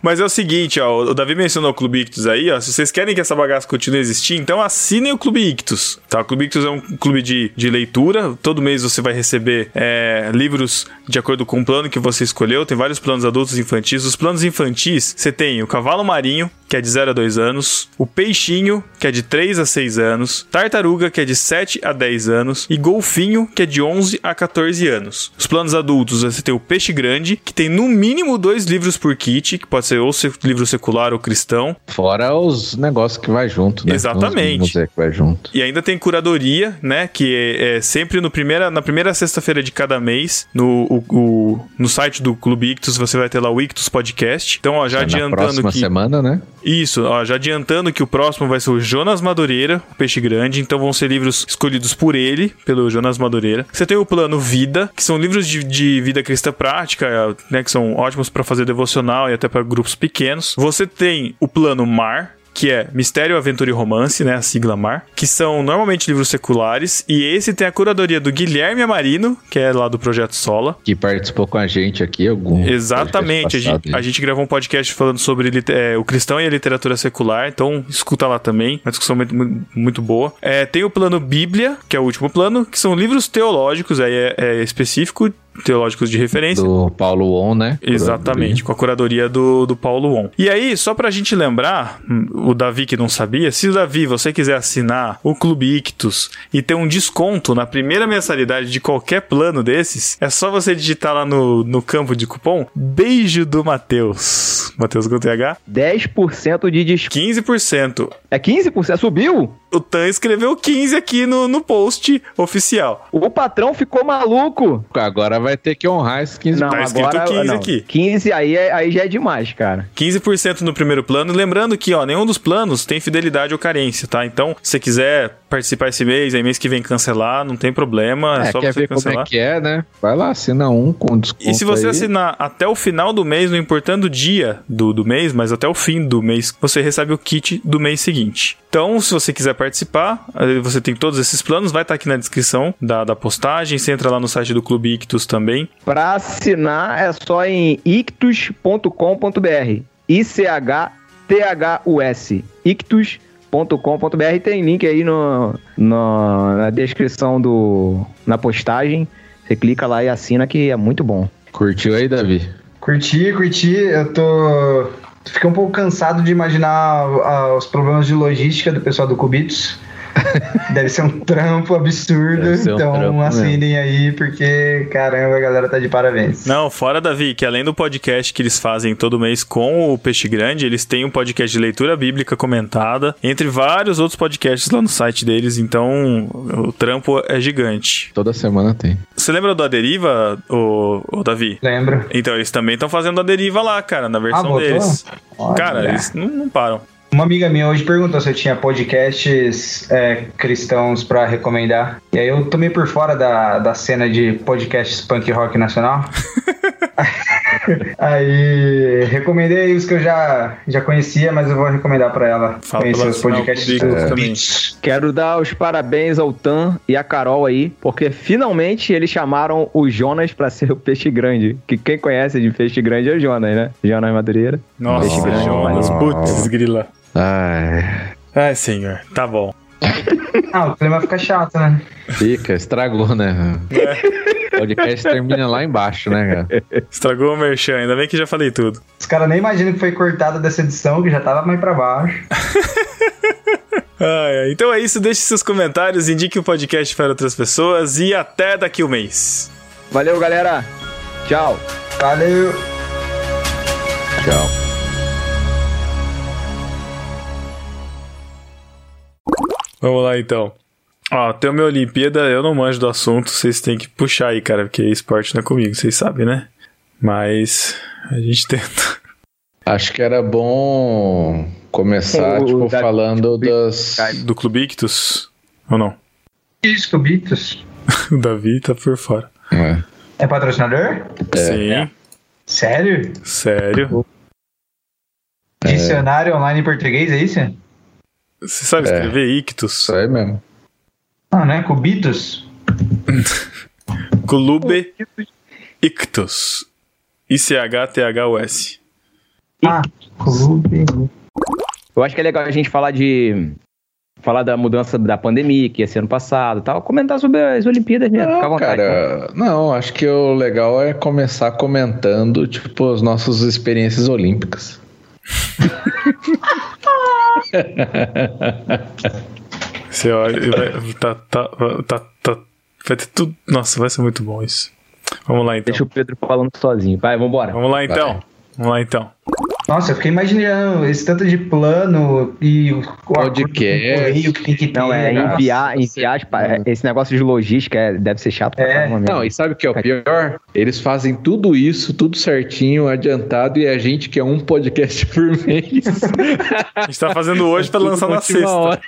Speaker 1: Mas é o seguinte, ó, o Davi mencionou o Clube Ictus aí, ó. Se vocês querem que essa bagaça continue a existir, então assinem o Clube Ictus. Tá? O Clube Ictus é um clube de, de leitura. Todo mês você vai receber é, livros de acordo com o plano que você escolheu. Tem vários planos adultos e infantis. Os planos infantis, você tem o Cavalo Marinho, que é de 0 a 2 anos, o Peixinho, que é de 3 a 6 anos, Tartaruga, que é de 7 a 10 anos, e Golfinho, que é de 11 a 14 anos. Os planos adultos, você tem o Peixe Grande, que tem no mínimo dois livros por kit, que pode ser ou livro secular ou cristão,
Speaker 3: Fora os negócios que vai junto, né?
Speaker 1: Exatamente.
Speaker 3: Os que vai junto.
Speaker 1: E ainda tem curadoria, né? Que é, é sempre no primeira, na primeira sexta-feira de cada mês, no, o- o- no site do Clube Ictus, você vai ter lá o Ictus Podcast. Então, ó, já
Speaker 3: Na
Speaker 1: adiantando
Speaker 3: próxima
Speaker 1: que.
Speaker 3: semana, né?
Speaker 1: Isso, ó, já adiantando que o próximo vai ser o Jonas Madureira, o Peixe Grande. Então vão ser livros escolhidos por ele, pelo Jonas Madureira. Você tem o plano Vida, que são livros de, de vida cristã prática, né? Que são ótimos para fazer devocional e até para grupos pequenos. Você tem o plano Mar, que é Mistério, Aventura e Romance, né? A sigla MAR, que são normalmente livros seculares. E esse tem a curadoria do Guilherme Amarino, que é lá do Projeto Sola.
Speaker 3: Que participou com a gente aqui. Algum
Speaker 1: Exatamente. A gente, a gente gravou um podcast falando sobre é, o cristão e a literatura secular, então escuta lá também. Uma discussão muito, muito- muito boa. É, tem o plano Bíblia, que é o último plano, que são livros teológicos, aí é, é específico, teológicos de referência.
Speaker 3: Do Paulo On, né?
Speaker 1: Exatamente, com a curadoria do, do Paulo On. E aí, só pra gente lembrar, hum, o Davi que não sabia, se o Davi você quiser assinar o Clube Ictus e ter um desconto na primeira mensalidade de qualquer plano desses, é só você digitar lá no, no campo de cupom Beijo do Matheus. Matheus com TH?
Speaker 2: 10% de desconto.
Speaker 1: 15%.
Speaker 2: É 15%? Subiu?
Speaker 1: O Tan escreveu 15 aqui no, no post oficial.
Speaker 2: O patrão ficou maluco.
Speaker 3: Agora vai ter que honrar esses 15
Speaker 2: Não,
Speaker 1: Tá escrito
Speaker 2: agora
Speaker 1: 15
Speaker 2: não.
Speaker 1: aqui.
Speaker 2: 15 aí, é- aí já é demais, cara.
Speaker 1: 15% no primeiro plano. Lembrando que, ó, nenhum dos planos tem fidelidade ou carência, tá? Então, se você quiser participar esse mês, aí mês que vem cancelar, não tem problema. É,
Speaker 3: É,
Speaker 1: só
Speaker 3: quer
Speaker 1: você
Speaker 3: ver como
Speaker 1: cancelar.
Speaker 3: é que é, né? Vai lá, assina um com desconto
Speaker 1: E se você
Speaker 3: aí.
Speaker 1: assinar até o final do mês, não importando o dia do, do mês, mas até o fim do mês, você recebe o kit do mês seguinte. Então, se você quiser participar, você tem todos esses planos, vai estar aqui na descrição da, da postagem. Você entra lá no site do Clube Ictus também.
Speaker 2: Pra assinar é só em ictus.com.br. I-C-H-T-H-U-S. ictus.com.br. Tem link aí no, no- na descrição do. na postagem. Você clica lá e assina que é muito bom.
Speaker 3: Curtiu aí, Davi?
Speaker 4: Curti, curti. Eu tô. Fiquei um pouco cansado de imaginar ah, os problemas de logística do pessoal do Cubitos. Deve ser um trampo absurdo.
Speaker 3: Um
Speaker 4: então
Speaker 3: trampo
Speaker 4: assinem aí, porque caramba, a galera tá de parabéns.
Speaker 1: Não, fora, Davi, que além do podcast que eles fazem todo mês com o Peixe Grande, eles têm um podcast de leitura bíblica comentada, entre vários outros podcasts lá no site deles, então o trampo é gigante.
Speaker 3: Toda semana tem.
Speaker 1: Você lembra do A Deriva, ô, ô Davi?
Speaker 4: Lembro.
Speaker 1: Então, eles também estão fazendo a deriva lá, cara, na versão
Speaker 4: botou?
Speaker 1: deles.
Speaker 4: Olha.
Speaker 1: Cara, eles não, não param.
Speaker 4: Uma amiga minha hoje perguntou se eu tinha podcasts é, cristãos pra recomendar. E aí eu tomei por fora da, da cena de podcasts punk rock nacional. aí recomendei os que eu já, já conhecia, mas eu vou recomendar pra ela
Speaker 1: Fala
Speaker 4: conhecer
Speaker 1: pra
Speaker 4: os podcasts do
Speaker 1: também.
Speaker 2: Quero dar os parabéns ao Tan e à Carol aí, porque finalmente eles chamaram o Jonas pra ser o peixe grande. Que quem conhece de peixe grande é o Jonas, né? Jonas Madureira.
Speaker 1: Nossa,
Speaker 2: Peixe grande,
Speaker 1: Jonas, putz, grila.
Speaker 3: Ai,
Speaker 1: Ai, senhor, tá bom.
Speaker 4: Ah, o clima fica chato, né?
Speaker 3: fica, estragou, né? O podcast termina lá embaixo, né, cara?
Speaker 1: Estragou o merchan, ainda bem que já falei tudo.
Speaker 4: Os caras nem imaginam que foi cortado dessa edição, que já tava mais pra baixo.
Speaker 1: Ai, ai. Então é isso, deixe seus comentários, indique o podcast para outras pessoas e até daqui um mês.
Speaker 2: Valeu, galera. Tchau.
Speaker 4: Valeu!
Speaker 3: Tchau.
Speaker 1: Vamos lá então. Ó, tem uma Olimpíada, eu não manjo do assunto, vocês têm que puxar aí, cara, porque esporte não é comigo, vocês sabem, né? Mas a gente tenta.
Speaker 3: Acho que era bom começar,
Speaker 2: O-
Speaker 3: tipo,
Speaker 2: da-
Speaker 3: falando das.
Speaker 1: Do Clube Ictus? Ou não?
Speaker 4: Isso, Cubitos.
Speaker 1: O Davi tá por fora.
Speaker 3: É.
Speaker 4: É patrocinador?
Speaker 1: Sim,
Speaker 4: Sério?
Speaker 1: sério.
Speaker 4: Dicionário online em português, é isso?
Speaker 1: Você sabe
Speaker 3: É.
Speaker 1: escrever Ictus?
Speaker 3: Isso aí mesmo.
Speaker 4: Não, não é Cubitos?
Speaker 1: Clube Ictus. I-C-H-T-H-U-S.
Speaker 4: Ah, clube.
Speaker 2: Eu acho que é legal a gente falar de. Falar da mudança da pandemia, que ia ser ano passado e tal. Comentar sobre as Olimpíadas mesmo. Fica à
Speaker 3: Não,
Speaker 2: vontade.
Speaker 3: cara, não, acho que o legal é começar comentando, tipo, as nossas experiências olímpicas.
Speaker 1: Você olha, vai, tá, tá, tá, tá, vai ter tudo. Nossa, vai ser muito bom isso. Vamos lá então.
Speaker 2: Deixa o Pedro falando sozinho. Vai, vambora.
Speaker 1: Vamos lá então. Vamos lá então.
Speaker 4: Nossa, eu fiquei imaginando esse tanto de plano e o o
Speaker 3: Podcast.
Speaker 4: que tem que ter.
Speaker 2: Não, é
Speaker 4: nossa.
Speaker 2: enviar, enviar as pa- esse negócio de logística é- deve ser chato pra
Speaker 4: É.
Speaker 2: caramba.
Speaker 3: Não, e sabe o que é o pior? Eles fazem tudo isso, tudo certinho, adiantado, e a gente que é um podcast por mês.
Speaker 1: A gente tá fazendo hoje pra lançar na sexta.
Speaker 3: hora.